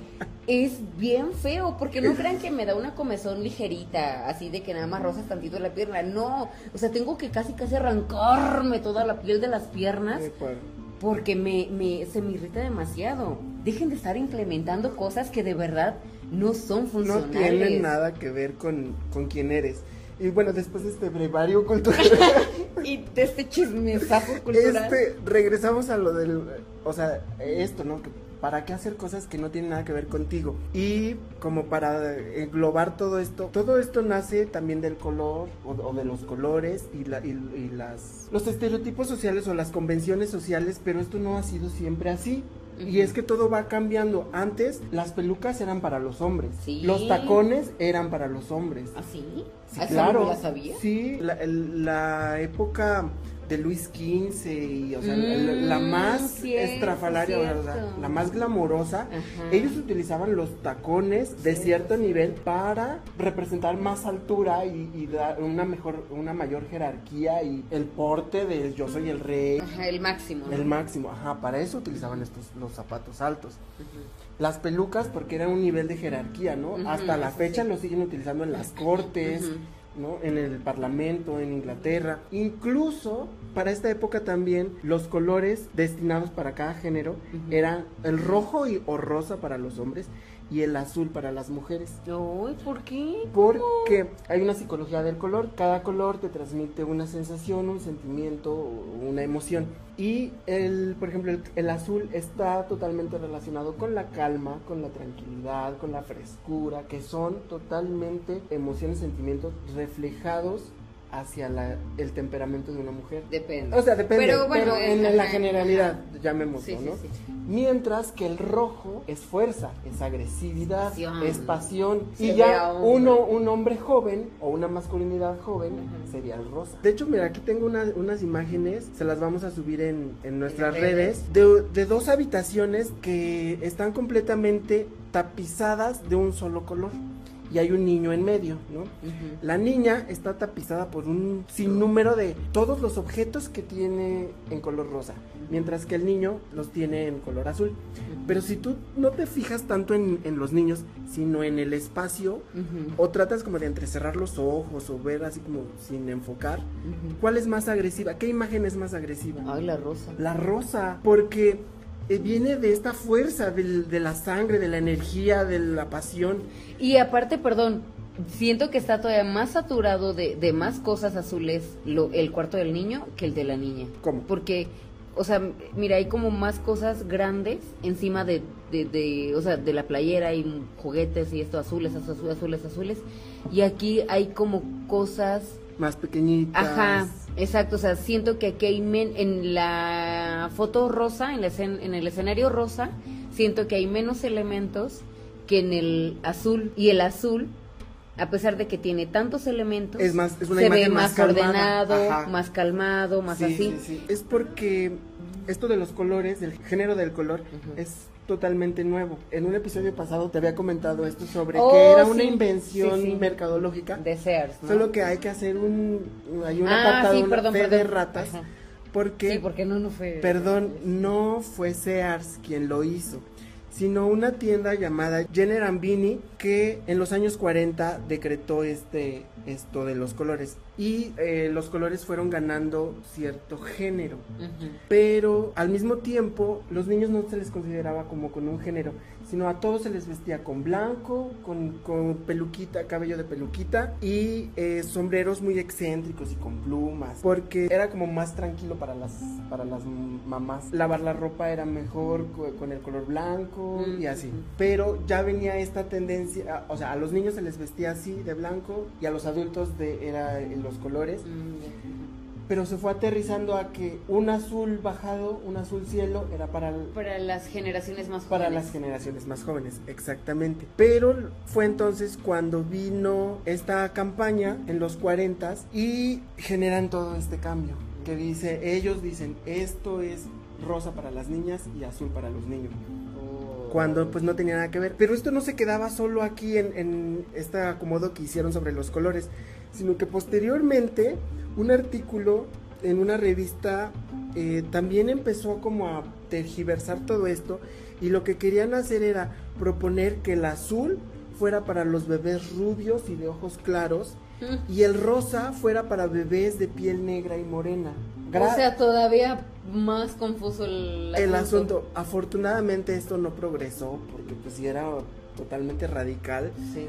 S1: Es bien feo, porque no crean que me da una comezón ligerita, así de que nada más rozas tantito la pierna. No, o sea, tengo que casi casi arrancarme toda la piel de las piernas
S2: pues,
S1: porque me, me, se me irrita demasiado. Dejen de estar implementando cosas que de verdad no son
S2: no
S1: funcionales.
S2: tienen nada que ver con, con quién eres. Y bueno, después de este brevario cultural, *laughs*
S1: Y de este chismesazo *laughs* cultural.
S2: este, regresamos a lo del, o sea, esto, ¿no? Que ¿Para qué hacer cosas que no tienen nada que ver contigo? Y como para englobar todo esto, todo esto nace también del color o, o de los colores y, la, y, y las los estereotipos sociales o las convenciones sociales, pero esto no ha sido siempre así. Y es que todo va cambiando. Antes las pelucas eran para los hombres,
S1: Sí.
S2: los tacones eran para los hombres.
S1: ¿Así?
S2: Sí,
S1: ¿Así
S2: claro.
S1: no la sabía?
S2: Sí, la época de Luis XV y, o sea, la, la
S1: Mm,
S2: más estrafalaria, o sea,
S1: cierto.
S2: la más glamorosa,
S1: Ajá.
S2: ellos utilizaban los tacones de
S1: Sí.
S2: cierto nivel para representar más altura y, y dar una mejor, una mayor jerarquía y el porte de yo soy el rey,
S1: Ajá, el máximo. ¿no?
S2: el máximo, ajá, para eso utilizaban estos los zapatos altos. Las pelucas porque era un nivel de jerarquía, ¿no? Hasta la fecha lo siguen utilizando en las cortes. ¿No? En el parlamento, en Inglaterra. Incluso para esta época también los colores destinados para cada género eran el rojo y, o rosa para los hombres y el azul para las mujeres.
S1: Ay, ¿por qué?
S2: Porque hay una psicología del color, cada color te transmite una sensación, un sentimiento, una emoción. Y el, por ejemplo, el, el azul está totalmente relacionado con la calma, con la tranquilidad, con la frescura, que son totalmente emociones, sentimientos reflejados hacia la- el temperamento de una mujer.
S1: Depende.
S2: O sea, depende, pero,
S1: Pero bueno,
S2: en la generalidad, llamémoslo,
S1: Sí, sí,
S2: ¿no?
S1: sí.
S2: Mientras que el rojo es fuerza, es agresividad,
S1: Pasión.
S2: es pasión.
S1: Se
S2: y ya
S1: hombre.
S2: uno, un hombre joven o una masculinidad joven sería el rosa. De hecho, mira, aquí tengo una- unas imágenes, se las vamos a subir en, en nuestras
S1: En
S2: redes,
S1: redes.
S2: de, de dos habitaciones que están completamente tapizadas de un solo color. Y hay un niño en medio, ¿no? La niña está tapizada por un sinnúmero de todos los objetos que tiene en color rosa, mientras que el niño los tiene en color azul. Pero si tú no te fijas tanto en, en los niños, sino en el espacio, o tratas como de entrecerrar los ojos o ver así como sin enfocar. ¿cuál es más agresiva? ¿Qué imagen es más agresiva?
S1: Ay, la rosa.
S2: La rosa, porque eh, viene de esta fuerza, del- de la sangre, de la energía, de la pasión.
S1: Y aparte, perdón, siento que está todavía más saturado de, de más cosas azules lo, el cuarto del niño que el de la niña.
S2: ¿Cómo?
S1: Porque, o sea, mira, hay como más cosas grandes encima de, de, de, o sea, de la playera y juguetes y esto azules, azules, azules, azules. Y aquí hay como cosas
S2: Más pequeñitas.
S1: Ajá, exacto, o sea, siento que aquí hay men- en la foto rosa, en, la escen- en el escenario rosa, siento que hay menos elementos que en el azul y el azul a pesar de que tiene tantos elementos,
S2: Es más- es una
S1: se ve
S2: más
S1: ordenado,
S2: ajá.
S1: más calmado, más
S2: Sí,
S1: así.
S2: sí, sí. Es porque esto de los colores, del género del color,
S1: Ujú.
S2: es totalmente nuevo. En un episodio pasado te había comentado esto sobre
S1: Oh,
S2: que era una invención
S1: sí, sí.
S2: mercadológica.
S1: De Sears, ¿no?
S2: Solo que hay que hacer un hay un
S1: Ah, sí,
S2: una
S1: perdón,
S2: fe de ratas,
S1: Ajá.
S2: porque
S1: Sí, porque no, no fue.
S2: perdón, no fue Sears quien lo hizo. sino una tienda llamada Jenner Bini que en los años 40 decretó este esto de los colores. Y eh, los colores fueron ganando cierto género. Pero al mismo tiempo los niños no se les consideraba como con un género sino a todos se les vestía con blanco con, con peluquita cabello de peluquita y eh, sombreros muy excéntricos y con plumas porque era como más tranquilo para las para las mamás. Lavar la ropa era mejor con el color blanco y así. Pero ya venía esta tendencia o sea a los niños se les vestía así de blanco y a los adultos de era en los colores. Mm, pero se fue aterrizando a que un azul bajado, un azul cielo, era para...
S1: para las generaciones más jóvenes.
S2: Para las generaciones más jóvenes, exactamente. Pero fue entonces cuando vino esta campaña en los 40 y generan todo este cambio. Que dice, ellos dicen, esto es rosa para las niñas y azul para los niños cuando pues no tenía nada que ver. Pero esto no se quedaba solo aquí en, este acomodo que hicieron sobre los colores, sino que posteriormente un artículo en una revista eh, también empezó como a tergiversar todo esto y lo que querían hacer era proponer que el azul fuera para los bebés rubios y de ojos claros mm. y el rosa fuera para bebés de piel negra y morena.
S1: o sea, todavía más confuso
S2: el asunto. El asunto. Afortunadamente esto no progresó porque pues era totalmente radical. Sí.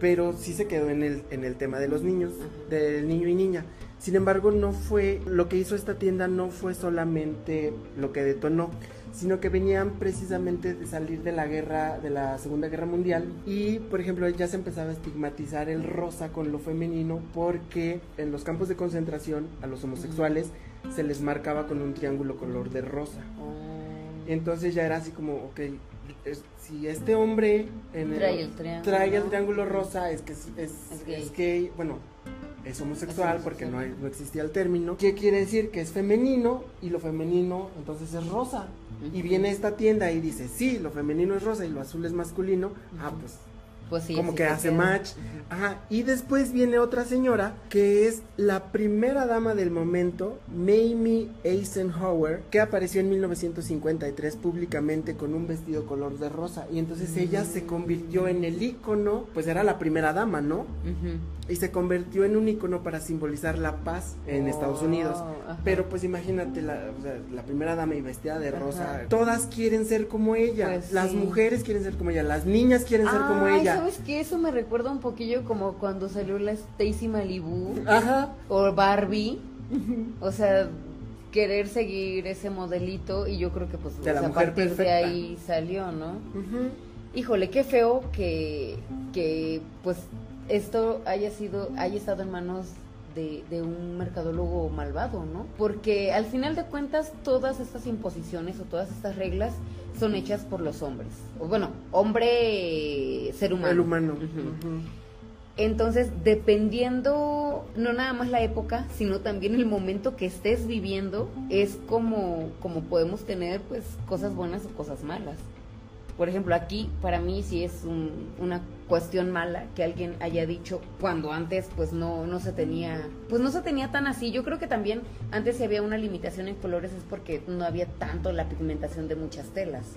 S2: Pero sí se quedó en el, en el tema de los niños, del niño y niña. Sin embargo, no fue, lo que hizo esta tienda no fue solamente lo que detonó, sino que venían precisamente de salir de la guerra, de la Segunda Guerra Mundial, y por ejemplo ya se empezaba a estigmatizar el rosa con lo femenino porque en los campos de concentración a los homosexuales se les marcaba con un triángulo color de rosa. Oh. Entonces ya era así como, ok, si este hombre
S1: trae,
S2: el triángulo, rosa, es que es, gay. bueno, es homosexual porque no, no existía el término. ¿Qué quiere decir? Que es femenino y lo femenino entonces es rosa. Y viene esta tienda y dice, sí, lo femenino es rosa y lo azul es masculino. Ah, pues pues como que hace match. Ajá. Y después viene otra señora que es la primera dama del momento, Mamie Eisenhower, que apareció en 1953 públicamente con un vestido color de rosa. Y entonces ella se convirtió en el ícono, pues era la primera dama, ¿no? Y se convirtió en un ícono para simbolizar la paz en Estados Unidos. Oh, Pero pues imagínate, la, la, primera dama y vestida de rosa. Todas quieren ser como ella. Pues las mujeres quieren ser como ella. Las niñas quieren ser como ella
S1: ¿sabes qué? Eso me recuerda un poquillo como cuando salió la Stacy Malibu Ajá. o Barbie. O sea, querer seguir ese modelito y yo creo que pues
S2: de la a partir
S1: de ahí salió, ¿no? Híjole, qué feo que, que pues esto haya sido, haya estado en manos de, de, un mercadólogo malvado, ¿no? Porque al final de cuentas todas estas imposiciones o todas estas reglas son hechas por los hombres. O bueno, hombre, ser humano.
S2: El humano.
S1: Entonces, dependiendo no nada más la época, sino también el momento que estés viviendo, es como, como podemos tener pues cosas buenas o cosas malas. Por ejemplo, aquí para mí sí es una cuestión mala que alguien haya dicho cuando antes pues no, no se tenía, pues no se tenía tan así. Yo creo que también antes si había una limitación en colores es porque no había tanto la pigmentación de muchas telas.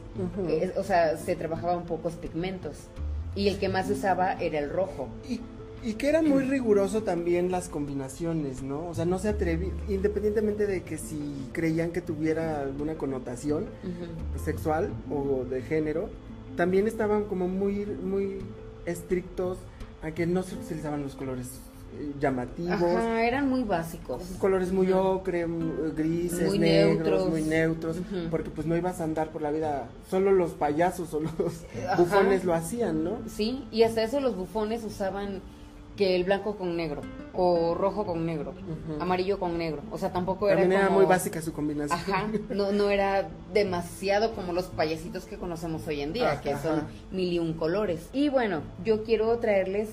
S1: o sea, se trabajaban pocos pigmentos y el que más se usaba era el rojo.
S2: Y que era muy riguroso también las combinaciones, ¿no? O sea, no se atrevía, independientemente de que si creían que tuviera alguna connotación sexual o de género, también estaban como muy, muy estrictos a que no se utilizaban los colores eh, llamativos.
S1: Ajá, eran muy básicos.
S2: Colores muy ocre, grises, muy negros, neutros. muy neutros, porque pues no ibas a andar por la vida, solo los payasos o los bufones lo hacían, ¿no?
S1: Sí, y hasta eso los bufones usaban que el blanco con negro o rojo con negro, amarillo con negro. O sea, tampoco era
S2: muy básica su combinación.
S1: Ajá, no, no era demasiado como los payasitos que conocemos hoy en día, que son mil y un colores. Y bueno, yo quiero traerles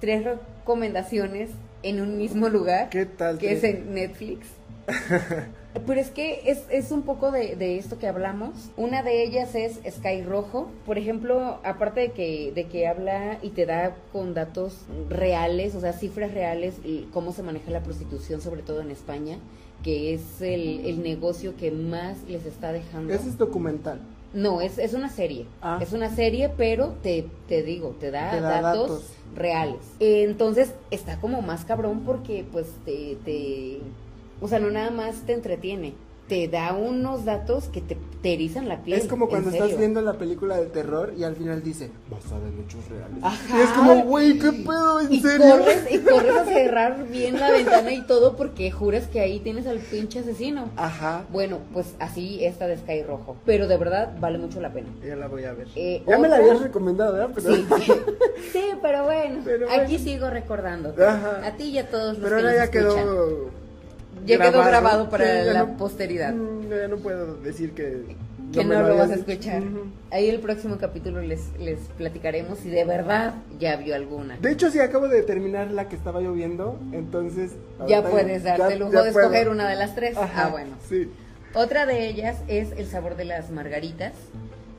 S1: tres recomendaciones en un mismo lugar.
S2: ¿Qué tal?
S1: Que es en Netflix. *laughs* Pero es que es, es un poco de, de, esto que hablamos. Una de ellas es Sky Rojo. Por ejemplo, aparte de que, de que habla y te da con datos reales, o sea, cifras reales, y cómo se maneja la prostitución, sobre todo en España, que es el, el negocio que más les está dejando.
S2: Ese es documental.
S1: No, es, es una serie. Ah. Es una serie, pero te, te digo, te da, datos, reales. entonces está como más cabrón porque pues te, te... O sea, no nada más te entretiene te da unos datos que te, te erizan la piel.
S2: Es como cuando estás viendo la película de terror y al final dice, basada en hechos reales. Ajá. Y es como, güey, ¿qué pedo? ¿En
S1: y
S2: serio?
S1: Corres, y corres a cerrar bien la *laughs* ventana y todo porque juras que ahí tienes al pinche asesino.
S2: Ajá.
S1: Bueno, pues así esta de Sky Rojo. Pero de verdad vale mucho la pena.
S2: Ya la voy a ver. Eh, ya me la habías recomendado, ¿verdad?
S1: Pero... Sí, sí. *laughs* pero bueno. Aquí sigo recordando. Ajá. A ti y a todos los
S2: pero
S1: que
S2: ahora
S1: ya
S2: quedó
S1: ya quedó grabado para la posteridad.
S2: Mm, ya no puedo decir que...
S1: Que no, lo, vas a escuchar. Ahí el próximo capítulo les, les platicaremos si de verdad ya vio alguna.
S2: De hecho, sí, acabo de terminar la que estaba lloviendo, entonces...
S1: Ya puedes darte el lujo de escoger una de las tres. ah, bueno. Sí. Otra de ellas es El sabor de las margaritas,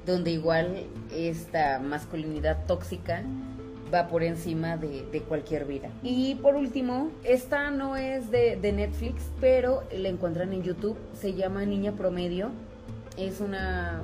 S1: donde igual esta masculinidad tóxica va por encima de, cualquier vida. Y por último, esta no es de, Netflix, pero la encuentran en YouTube, se llama Niña Promedio, es una...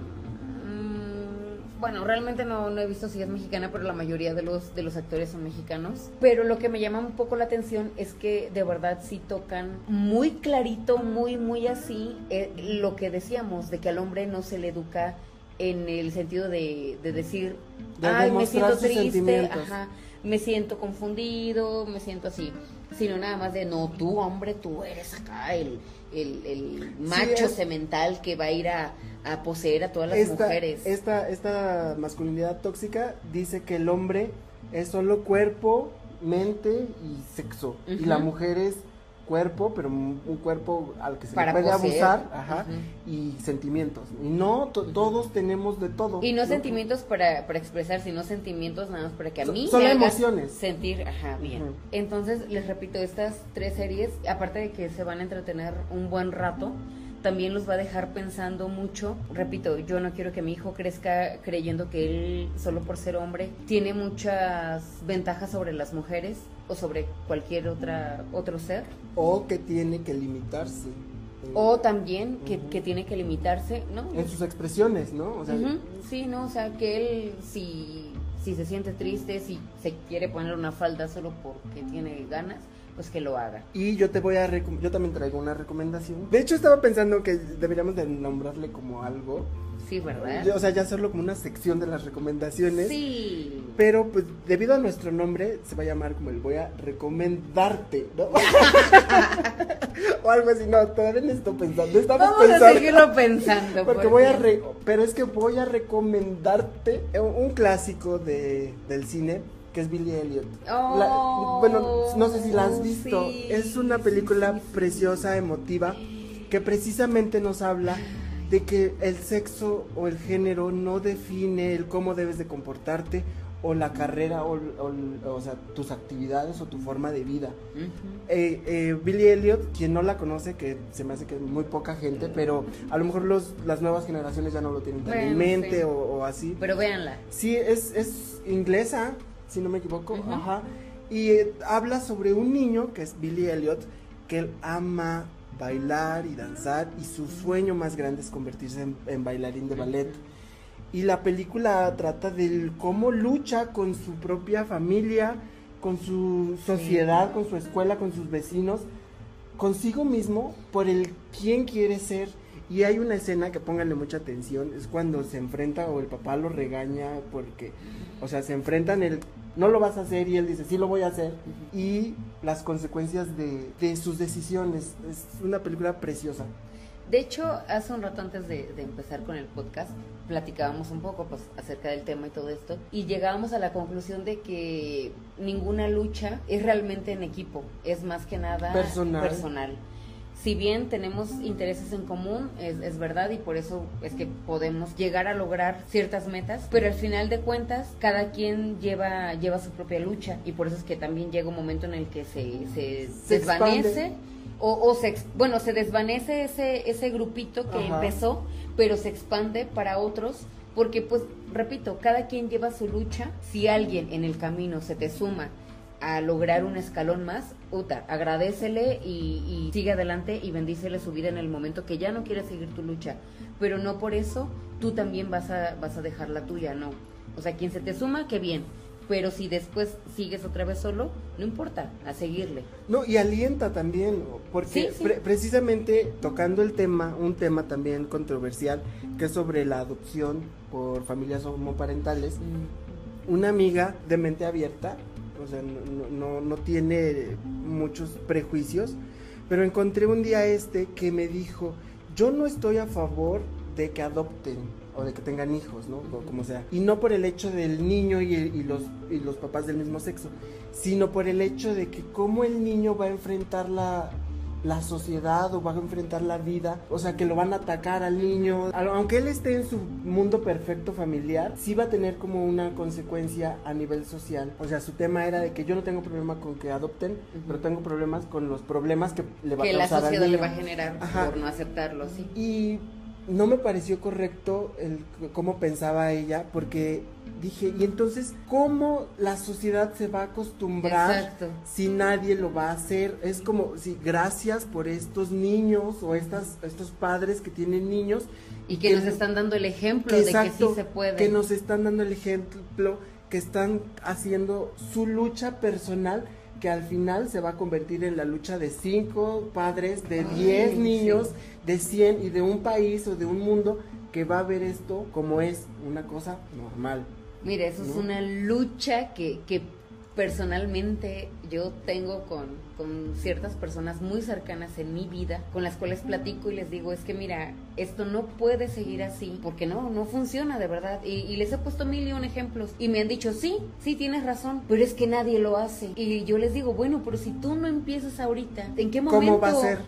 S1: Mm, bueno, realmente no, he visto si es mexicana, pero la mayoría de los, de los actores son mexicanos. Pero lo que me llama un poco la atención es que de verdad sí tocan muy clarito, muy, muy así, eh, lo que decíamos, de que al hombre no se le educa en el sentido de, de decir, ay, me siento triste, ajá, me siento confundido, me siento así, sino nada más de, no, tú hombre, tú eres acá el, el, macho semental que va a ir a, a poseer a todas las mujeres.
S2: Esta, esta masculinidad tóxica dice que el hombre es solo cuerpo, mente y sexo, y la mujer es cuerpo, pero un, cuerpo al que se le puede abusar, ajá, y sentimientos. Y no, todos tenemos de todo.
S1: Y no, sentimientos para, para, expresar, sino sentimientos nada más para que a mí
S2: son emociones.
S1: sentir, ajá, bien. Entonces, les repito, estas tres series, aparte de que se van a entretener un buen rato, también los va a dejar pensando mucho. Repito, yo no quiero que mi hijo crezca creyendo que él, solo por ser hombre, tiene muchas ventajas sobre las mujeres o sobre cualquier otra otro ser.
S2: O que tiene que limitarse.
S1: O también que, tiene que limitarse, ¿no?
S2: En sus expresiones, ¿no? O sea,
S1: Sí, ¿no? O sea, que él si, si se siente triste, si se quiere poner una falda solo porque tiene ganas, pues que lo haga.
S2: Y yo te voy a yo también traigo una recomendación. De hecho estaba pensando que deberíamos de nombrarle como algo.
S1: Sí, ¿verdad?
S2: o sea, ya hacerlo como una sección de las recomendaciones.
S1: Sí.
S2: Pero pues debido a nuestro nombre se va a llamar como el voy a recomendarte, ¿no? *laughs* o algo así, no, todavía no estoy pensando. Estamos
S1: Vamos
S2: pensando.
S1: a seguirlo pensando.
S2: Porque voy a pero es que voy a recomendarte un clásico de, del cine que es Billy Elliot.
S1: Oh,
S2: bueno, no sé si la has visto. es una película preciosa, emotiva, que precisamente nos habla de que el sexo o el género no define el cómo debes de comportarte o la carrera o, o, sea, tus actividades o tu forma de vida. Eh, eh, Billy Elliot, quien no la conoce, que se me hace que muy poca gente, pero a lo mejor los, las nuevas generaciones ya no lo tienen tan en mente o, así.
S1: Pero véanla.
S2: Sí, es, es inglesa, si no me equivoco, ajá. Y eh, habla sobre un niño, que es Billy Elliot, que él ama bailar y danzar y su sueño más grande es convertirse en, bailarín de ballet. Y la película trata de cómo lucha con su propia familia, con su sociedad, con su escuela, con sus vecinos, consigo mismo por el quién quiere ser. Y hay una escena que pónganle mucha atención, es cuando se enfrenta o el papá lo regaña porque, o sea, se enfrentan el no lo vas a hacer y él dice, sí lo voy a hacer. Y las consecuencias de, sus decisiones. Es una película preciosa.
S1: De hecho, hace un rato antes de, empezar con el podcast, platicábamos un poco pues, acerca del tema y todo esto, y llegábamos a la conclusión de que ninguna lucha es realmente en equipo, es más que nada personal si bien tenemos intereses en común, es, verdad, y por eso es que podemos llegar a lograr ciertas metas, pero al final de cuentas, cada quien lleva, lleva su propia lucha, y por eso es que también llega un momento en el que se, se, desvanece. O, o, se, bueno, se desvanece ese, ese grupito que empezó, pero se expande para otros, porque pues, repito, cada quien lleva su lucha, si alguien en el camino se te suma, a lograr un escalón más, Uta, agradecele y, y, sigue adelante y bendícele su vida en el momento que ya no quiere seguir tu lucha. Pero no por eso tú también vas a, vas a dejar la tuya, no. O sea, quien se te suma, qué bien. Pero si después sigues otra vez solo, no importa, a seguirle.
S2: No, y alienta también, porque precisamente tocando el tema, un tema también controversial, que es sobre la adopción por familias homoparentales, mm. una amiga de mente abierta o sea, no, no, tiene muchos prejuicios, pero encontré un día este que me dijo, yo no estoy a favor de que adopten o de que tengan hijos, ¿no? O como sea. Y no por el hecho del niño y, y, los, y los papás del mismo sexo, sino por el hecho de que cómo el niño va a enfrentar la, la sociedad o va a enfrentar la vida, o sea, que lo van a atacar al niño, aunque él esté en su mundo perfecto familiar, sí va a tener como una consecuencia a nivel social. O sea, su tema era de que yo no tengo problema con que adopten, pero tengo problemas con los problemas que le va a causar
S1: la sociedad le va a generar por no aceptarlo, sí.
S2: Y no me pareció correcto el cómo pensaba ella, porque dije, y entonces, ¿cómo la sociedad se va a acostumbrar si nadie lo va a hacer? Es como, si gracias por estos niños o estas, estos padres que tienen niños.
S1: Y que, nos están dando el ejemplo de que sí se puede.
S2: Que nos están dando el ejemplo, que están haciendo su lucha personal que al final se va a convertir en la lucha de cinco padres, de diez niños, de cien y de un país o de un mundo que va a ver esto como es una cosa normal.
S1: Mire, eso es una lucha que, que personalmente yo tengo con, con, ciertas personas muy cercanas en mi vida, con las cuales platico y les digo, es que mira, esto no puede seguir así, porque no, no funciona de verdad. Y, les he puesto mil y un ejemplos y me han dicho, sí, sí, tienes razón, pero es que nadie lo hace. Y yo les digo, bueno, pero si tú no empiezas ahorita, ¿en qué momento?
S2: ¿Cómo va a ser?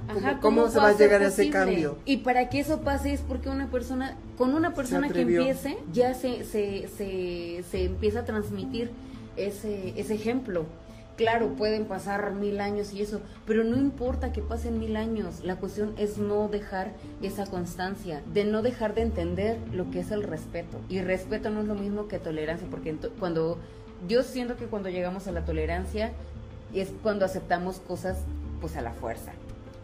S2: ¿Cómo, se va a llegar a ese cambio?
S1: Y para que eso pase es porque una persona, con una persona que empiece, ya se, se, se, se empieza a transmitir ese, ese ejemplo. Claro, pueden pasar mil años y eso, pero no importa que pasen mil años, la cuestión es no dejar esa constancia, de no dejar de entender lo que es el respeto. Y respeto no es lo mismo que tolerancia, porque cuando yo siento que cuando llegamos a la tolerancia es cuando aceptamos cosas pues a la fuerza.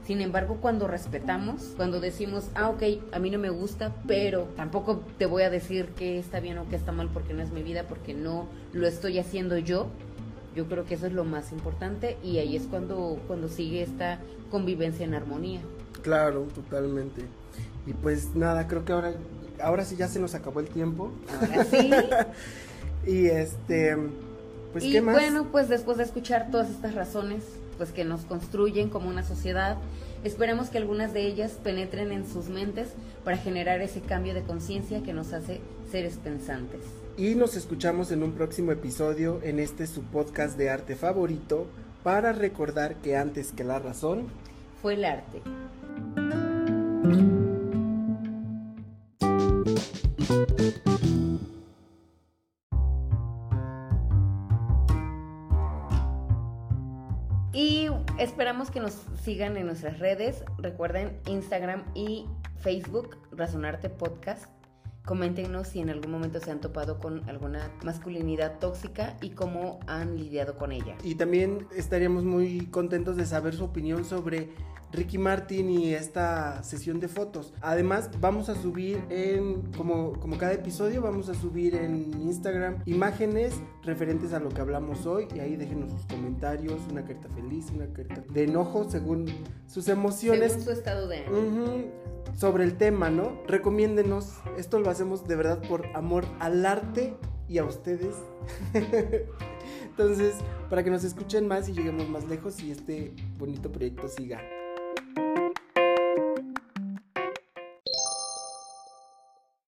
S1: Sin embargo, cuando respetamos, cuando decimos, ah, ok, a mí no me gusta, pero tampoco te voy a decir que está bien o que está mal porque no es mi vida, porque no lo estoy haciendo yo, yo creo que eso es lo más importante y ahí es cuando, cuando sigue esta convivencia en armonía.
S2: Claro, totalmente. Y pues nada, creo que ahora, ahora sí ya se nos acabó el tiempo.
S1: Ahora sí. *laughs*
S2: y este, pues
S1: y bueno, pues después de escuchar todas estas razones, pues que nos construyen como una sociedad. Esperemos que algunas de ellas penetren en sus mentes para generar ese cambio de conciencia que nos hace seres pensantes.
S2: Y nos escuchamos en un próximo episodio en este su podcast de arte favorito para recordar que antes que la razón
S1: fue el arte. Esperamos que nos sigan en nuestras redes. Recuerden Instagram y Facebook, Razonarte Podcast. Coméntenos si en algún momento se han topado con alguna masculinidad tóxica y cómo han lidiado con ella.
S2: Y también estaríamos muy contentos de saber su opinión sobre Ricky Martin y esta sesión de fotos. Además, vamos a subir en, como, como cada episodio, vamos a subir en Instagram imágenes referentes a lo que hablamos hoy y ahí déjenos sus comentarios, una carta feliz, una carta de enojo según sus emociones.
S1: Según su estado de
S2: ánimo. Sobre el tema, ¿no? Recomiéndenos, esto lo hacemos de verdad por amor al arte y a ustedes. *laughs* Entonces, para que nos escuchen más y lleguemos más lejos y este bonito proyecto siga